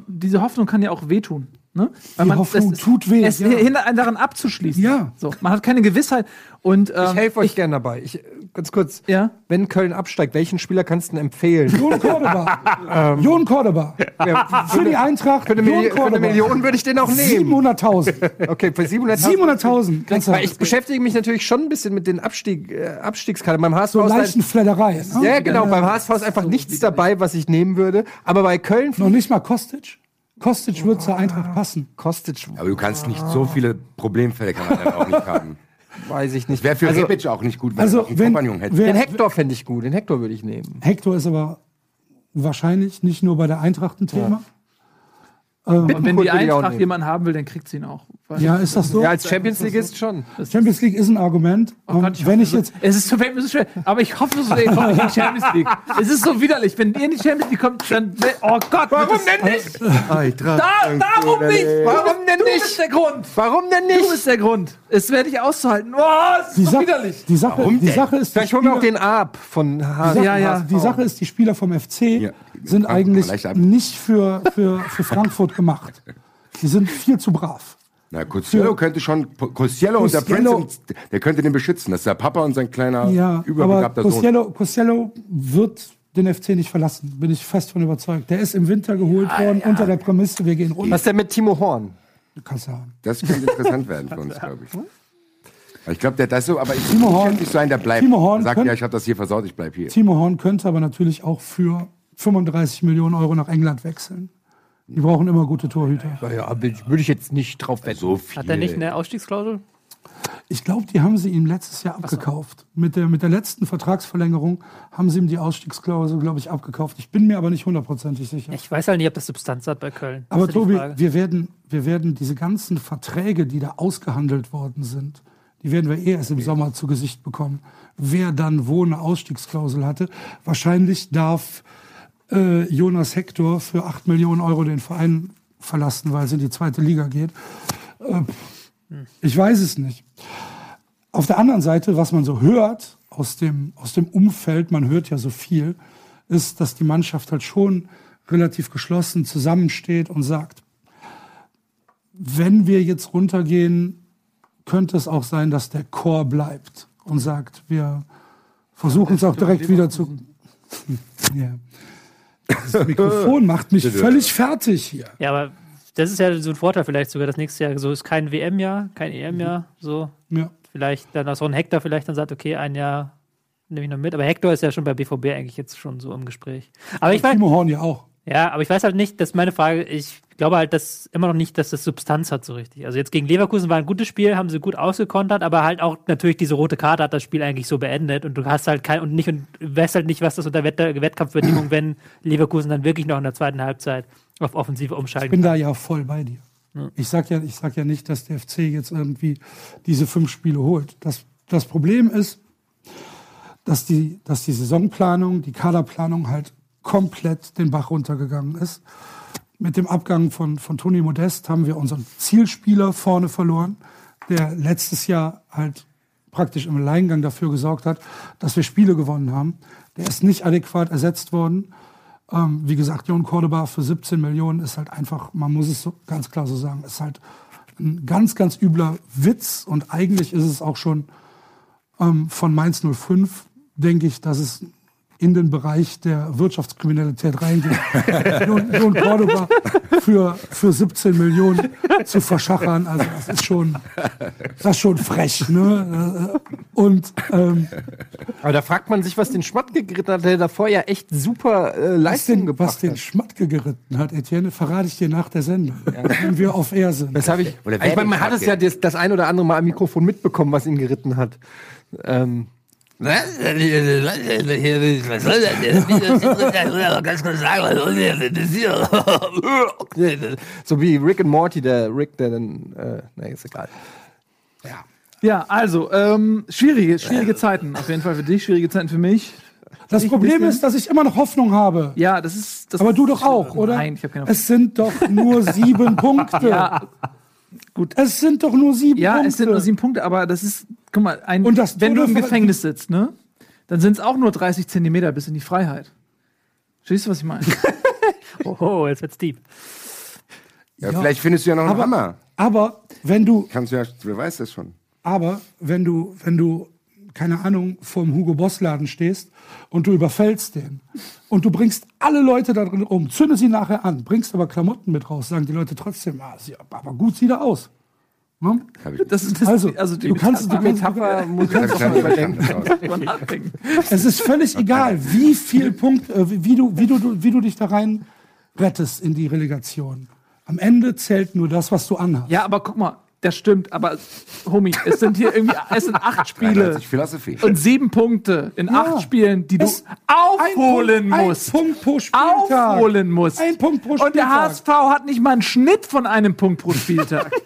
diese Hoffnung kann ja auch wehtun. Ne? Weil Die Hoffnung es, tut weh, Es ja. hindert einen daran abzuschließen. Ja. So, man hat keine Gewissheit. Und ähm, Ich helfe euch gerne dabei. Ich, ganz kurz. Ja. Wenn Köln absteigt, welchen Spieler kannst du denn empfehlen? Jon Cordoba. Jon Cordoba. Ja, Für die Eintracht. für, eine Jon Milli- für eine. Million würde ich den auch nehmen. 700.000. Okay, für 700.000. 700.000. Kannst du Weil ich beschäftige mich natürlich schon ein bisschen mit den Abstieg, äh, Abstiegskadern. Beim HSV so ist halt- leichten Fledderei. Ne? Ja, genau. Beim HSV ist einfach nichts dabei, was ich nehmen würde. Aber bei Köln Noch nicht mal Kostic. Kostic wird zur Eintracht passen. Kostic, Aber du kannst nicht so viele Problemfälle kann man dann auch nicht haben. weiß ich nicht. Wäre für also, Rebic auch nicht gut, wenn Also, er einen wenn, Kompagnon hätte. den wer, Hector fände ich gut. Den Hector würde ich nehmen. Hector ist aber wahrscheinlich nicht nur bei der Eintracht ein Thema. und wenn die Eintracht jemanden haben will, dann kriegt sie ihn auch. Ja, ist das so? Ja, als Champions Leagueist schon. Champions League ist ein Argument. Und Gott, ich wenn ich jetzt Es ist so, es ist schwer, aber ich hoffe so, ihr kommt nicht in die Champions League. Es ist so widerlich. Wenn ihr in die Champions League kommt, dann. Oh Gott, warum denn nicht? Da, darum nicht! Warum denn Du nicht? bist der Grund! Warum denn Du nicht? bist der Grund. Es werde ich auszuhalten. Oh, es die, ist so Sache, widerlich. die Sache, Warum die denn? Sache ist, die Vielleicht holen wir auch den Ab von H die Sache, Ja, ja. Die Sache ist, die Spieler vom FC Ja, sind eigentlich nicht für, für, für Frankfurt gemacht. Die sind viel zu brav. Na, Costello könnte schon, Costello und der Costello- Prince, der könnte den beschützen. Das ist der Papa und sein kleiner, Ja, aber überbegabter Sohn. Costello, Costello wird den FC nicht verlassen, bin ich fest von überzeugt. Der ist im Winter geholt worden unter der Prämisse, wir gehen runter. Was ist denn mit Timo Horn? Kannst du haben. Das könnte interessant werden für uns, glaube ich. Aber ich glaube, der das so, aber ich Timo Horn- könnte nicht sein, der bleibt. Timo Horn Der sagt, könnt- ja, ich habe das hier versaut, ich bleib hier. Timo Horn könnte aber natürlich auch für 35 Millionen Euro nach England wechseln. Die brauchen immer gute Torhüter. Ja, würde ich jetzt nicht drauf wetten. So viel. Hat er nicht eine Ausstiegsklausel? Ich glaube, die haben sie ihm letztes Jahr abgekauft. Mit, der, mit der letzten Vertragsverlängerung haben sie ihm die Ausstiegsklausel, glaube ich, abgekauft. Ich bin mir aber nicht hundertprozentig sicher. Ich weiß halt nicht, ob das Substanz hat bei Köln. Aber Tobi, wir werden, wir werden diese ganzen Verträge, die da ausgehandelt worden sind, die werden wir eh erst im Sommer zu Gesicht bekommen. Wer dann wo eine Ausstiegsklausel hatte. Wahrscheinlich darf äh, Jonas Hector für 8 Millionen Euro den Verein verlassen, weil es in die zweite Liga geht. Äh, ich weiß es nicht. Auf der anderen Seite, was man so hört aus dem, aus dem Umfeld, man hört ja so viel, ist, dass die Mannschaft halt schon relativ geschlossen zusammensteht und sagt, wenn wir jetzt runtergehen, könnte es auch sein, dass der Chor bleibt und sagt, wir versuchen es auch direkt wieder zu. ja. Das Mikrofon macht mich völlig fertig hier. Ja, aber das ist ja so ein Vorteil vielleicht sogar das nächste Jahr. So ist kein WM-Jahr, kein EM-Jahr. So Ja. vielleicht dann auch so ein Hector vielleicht dann sagt, okay, ein Jahr nehme ich noch mit. Aber Hector ist ja schon bei BVB eigentlich jetzt schon so im Gespräch. Aber ich weiß, Timo Horn ja auch. Ja, aber ich weiß halt nicht, das ist meine Frage. Ich glaube halt, dass immer noch nicht, dass das Substanz hat so richtig. Also jetzt gegen Leverkusen war ein gutes Spiel, haben sie gut ausgekontert, aber halt auch natürlich diese rote Karte hat das Spiel eigentlich so beendet und du hast halt kein und nicht und weißt halt nicht, was das unter Wett Wettkampfbedingungen, wenn Leverkusen dann wirklich noch in der zweiten Halbzeit auf Offensive Ich umschalten bin kann. da ja voll bei dir. Ich sag ja, ich sag ja nicht, dass der FC jetzt irgendwie diese fünf Spiele holt. Das, das Problem ist, dass die, dass die Saisonplanung, die Kaderplanung halt komplett den Bach runtergegangen ist. Mit dem Abgang von, von Toni Modest haben wir unseren Zielspieler vorne verloren, der letztes Jahr halt praktisch im Alleingang dafür gesorgt hat, dass wir Spiele gewonnen haben. Der ist nicht adäquat ersetzt worden. Ähm, wie gesagt, Jon Cordoba für 17 Millionen ist halt einfach, man muss es so ganz klar so sagen, ist halt ein ganz, ganz übler Witz und eigentlich ist es auch schon ähm, von Mainz 05, denke ich, dass es in den Bereich der Wirtschaftskriminalität reingeht. Jon, Jon Cordoba für, für 17 Millionen zu verschachern, also das ist schon, das ist schon frech. Ne? Und ähm, Aber da fragt man sich, was den Schmatke geritten hat, der davor ja echt super äh, was Leistung den, was gebracht den hat. Schmatke geritten hat, Etienne, verrate ich dir nach der Sendung, wenn wir auf Air sind. Das habe ich. Ich meine, man hat es ja das, das ein oder andere Mal am Mikrofon mitbekommen, was ihn geritten hat. Ähm, Was soll das? Ganz kurz sagen, was soll das hier? so wie Rick and Morty, der Rick, der dann. Äh, nee, ist egal. Ja, also, ähm, schwierige, schwierige Zeiten. Auf jeden Fall für dich, schwierige Zeiten für mich. Das Ich Problem ist, dass ich immer noch Hoffnung habe. Ja, das ist. Das Aber du doch auch, oder? Nein, ich habe keine Es sind doch nur sieben Punkte. Ja, gut. Es sind doch nur sieben Ja, Punkte. es sind nur sieben Punkte, aber das ist, guck mal, ein, Und das wenn du im Gefängnis sitzt, ne, dann sind es auch nur 30 Zentimeter bis in die Freiheit. Verstehst du, was ich meine? Oh, jetzt wird's deep. Ja, vielleicht findest du ja noch einen aber- Hammer. Aber wenn du, Kannst du ja, wer weiß das schon. aber wenn du, wenn du, keine Ahnung, vorm Hugo Boss Laden stehst und du überfällst den und du bringst alle Leute da drin um, zündest sie nachher an, bringst aber Klamotten mit raus, sagen die Leute trotzdem, ah, sie, aber gut sieht er aus. Ne? Das ist das, Also, also die du kannst, du kannst, Metapher nicht verstanden. drüber nachdenken. es ist völlig egal, wie viel Punkt, äh, wie, du, wie, du, wie du dich da rein rettest in die Relegation. Am Ende zählt nur das, was du anhast. Ja, aber guck mal, das stimmt, aber Homie, es sind hier irgendwie, es sind acht Spiele 93 Philosophie. und sieben Punkte in acht Spielen, die du Es- aufholen ein musst. Ein Punkt pro Spieltag. Aufholen musst. Ein Punkt pro Und der Spieltag. HSV hat nicht mal einen Schnitt von einem Punkt pro Spieltag.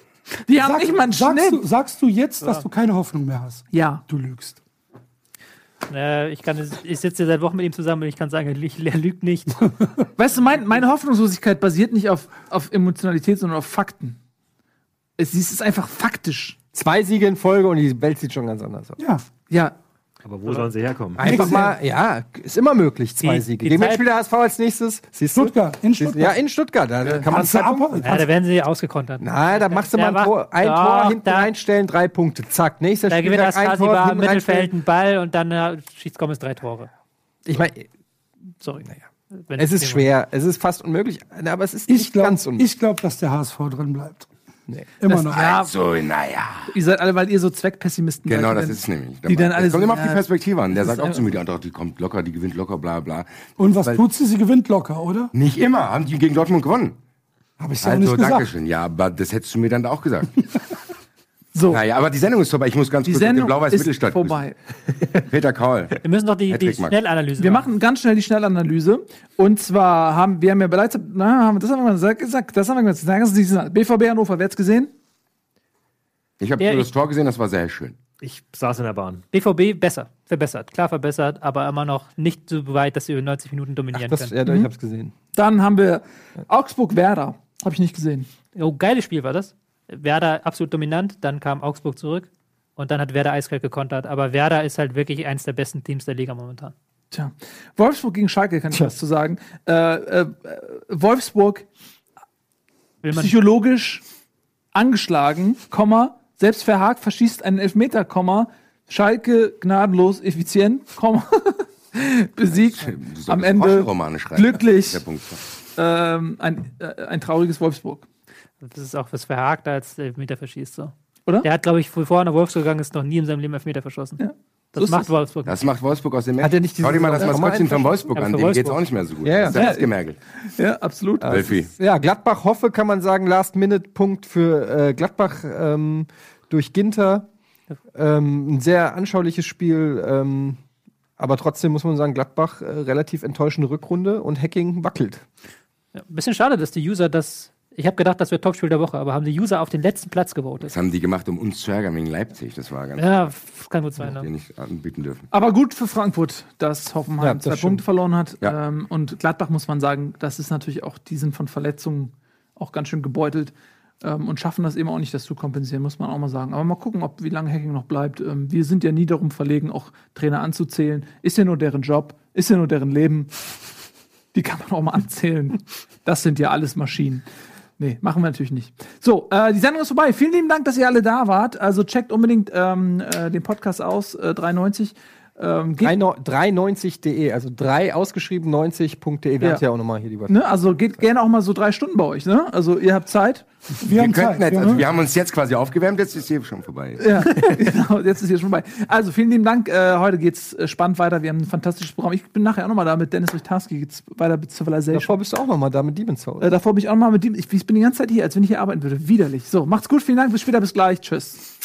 Die haben Sag, nicht mal einen sagst, Schnitt. du, sagst du jetzt, dass du keine Hoffnung mehr hast? Ja. Du lügst. Äh, ich kann, ich sitze seit Wochen mit ihm zusammen und ich kann sagen, er er lügt nicht. Weißt du, mein, meine Hoffnungslosigkeit basiert nicht auf, auf Emotionalität, sondern auf Fakten. Es es ist einfach faktisch. Zwei Siege in Folge und die Welt sieht schon ganz anders aus. Ja. Ja, Aber wo sollen sie herkommen? Einfach mal, ja, ist immer möglich, zwei Die- Siege. die Gegen wen spielt der HSV als nächstes? Siehst du? Stuttgart, in? Stuttgart. Ja, in Stuttgart. Da kann man zwei ab, Punkte. Ja, da werden sie ausgekontert. Na, da machst du mal ein Tor, ein Doch, Tor hinten da- reinstellen, drei Punkte. Zack, nächster Da gewinnt Spieltag das ein Tor Kasibar im hinten Mittelfeld reinstellen. einen Ball und dann äh, schießt Gomez drei Tore. Ich meine, Sorry. Wenn es ist schwer, es ist fast unmöglich, aber es ist Ich nicht glaube, ganz unmöglich. glaub, dass der HSV drin bleibt. Nee. Immer noch. ja, So, naja. ihr seid alle, weil ihr so Zweckpessimisten Genau, seid. das Denn- ist nämlich. die dann alle Es kommt so, immer auf die Perspektive an. Der sagt auch zu mir, die Eintracht, die kommt locker, die gewinnt locker, bla bla. Und was tut sie? Sie gewinnt locker, oder? Nicht immer. Haben die gegen Dortmund gewonnen? Habe ich ja Also, nicht gesagt. Dankeschön. Ja, aber das hättest du mir dann auch gesagt. So, naja, aber die Sendung ist vorbei. Ich muss ganz die kurz auf den Sendung Blau-Weiß ist Mittelstadt vorbei. Peter Kaul. Wir müssen noch die, die. Schnellanalyse Wir machen ganz schnell die Schnellanalyse. Und zwar haben wir haben ja bereits, na, haben wir- das haben wir mal gesagt, gesagt, das haben wir gesagt. BVB Hannover, wer hat's gesehen? Ich habe nur das Tor gesehen, das war sehr schön. Ich saß in der Bahn. BVB besser, verbessert, klar verbessert, aber immer noch nicht so weit, dass sie über 90 Minuten dominieren Das, können. ja, ich hab's gesehen. Dann haben wir Augsburg Werder. Habe ich nicht gesehen. Oh, geiles Spiel war das. Werder absolut dominant, dann kam Augsburg zurück und dann hat Werder eiskalt gekontert. Aber Werder ist halt wirklich eins der besten Teams der Liga momentan. Tja. Wolfsburg gegen Schalke kann ich was zu sagen. Äh, äh, äh, Wolfsburg Will man, psychologisch angeschlagen, Komma, selbst Verhaag verschießt einen Elfmeter, Komma, Schalke gnadenlos effizient, Komma, besiegt am Ende glücklich ähm, ein, äh, ein trauriges Wolfsburg. Das ist auch was Verhagt als Elfmeter verschießt. So. Oder? Der hat, glaube ich, bevor er nach Wolfsburg gegangen ist, noch nie in seinem Leben Elfmeter verschossen. Ja. Das macht Wolfsburg. Das macht Wolfsburg aus dem Hat er nicht Schau dir mal das Maskottchen von Wolfsburg Ja, an, dem geht's Wolfsburg. auch nicht mehr so gut. Ja, ja. Das ist der gemergelt. Ja, absolut. Wölfi. Ja, Gladbach hoffe, kann man sagen, Last-Minute-Punkt für äh, Gladbach ähm, durch Ginter. Ähm, ein sehr anschauliches Spiel, ähm, aber trotzdem muss man sagen, Gladbach äh, relativ enttäuschende Rückrunde und Hacking wackelt. Ja, ein bisschen schade, dass die User das. Ich habe gedacht, das wäre Topspiel der Woche, aber haben die User auf den letzten Platz gewotet. Das haben die gemacht, um uns zu ärgern wegen Leipzig. Das war ganz Ja, das kann gut sein. die Ne? nicht anbieten dürfen. Aber gut für Frankfurt, dass Hoffenheim Ja, das zwei stimmt. Punkte verloren hat. Ja. Ähm, und Gladbach muss man sagen, das ist natürlich auch, die sind von Verletzungen auch ganz schön gebeutelt ähm, und schaffen das eben auch nicht, das zu kompensieren, muss man auch mal sagen. Aber mal gucken, ob wie lange Hacking noch bleibt. Ähm, wir sind ja nie darum verlegen, auch Trainer anzuzählen. Ist ja nur deren Job, ist ja nur deren Leben. Die kann man auch mal anzählen. Das sind ja alles Maschinen. Nee, machen wir natürlich nicht. So, äh, die Sendung ist vorbei. Vielen lieben Dank, dass ihr alle da wart. Also checkt unbedingt ähm, äh, den Podcast aus, äh, 93. Ähm, geht 390.de, also 3 ausgeschrieben 90.de. Wir Ja. haben ja auch nochmal hier die Website. Ne, also geht gerne auch mal so drei Stunden bei euch, ne? Also ihr habt Zeit. Wir, Wir, haben könnten Zeit. jetzt, ja, also wir haben uns jetzt quasi aufgewärmt, jetzt ist hier schon vorbei. Ja, genau, jetzt ist hier schon vorbei. Also vielen lieben Dank. Äh, heute geht's äh, spannend weiter. Wir haben ein fantastisches Programm. Ich bin nachher auch nochmal da mit Dennis Richtarski. Geht's weiter mit Civilization. Davor bist du auch nochmal da mit Demon's Souls. Äh, davor bin ich auch nochmal mit. Ich, ich bin die ganze Zeit hier, als wenn ich hier arbeiten würde. Widerlich. So, macht's gut. Vielen Dank. Bis später. Bis gleich. Tschüss.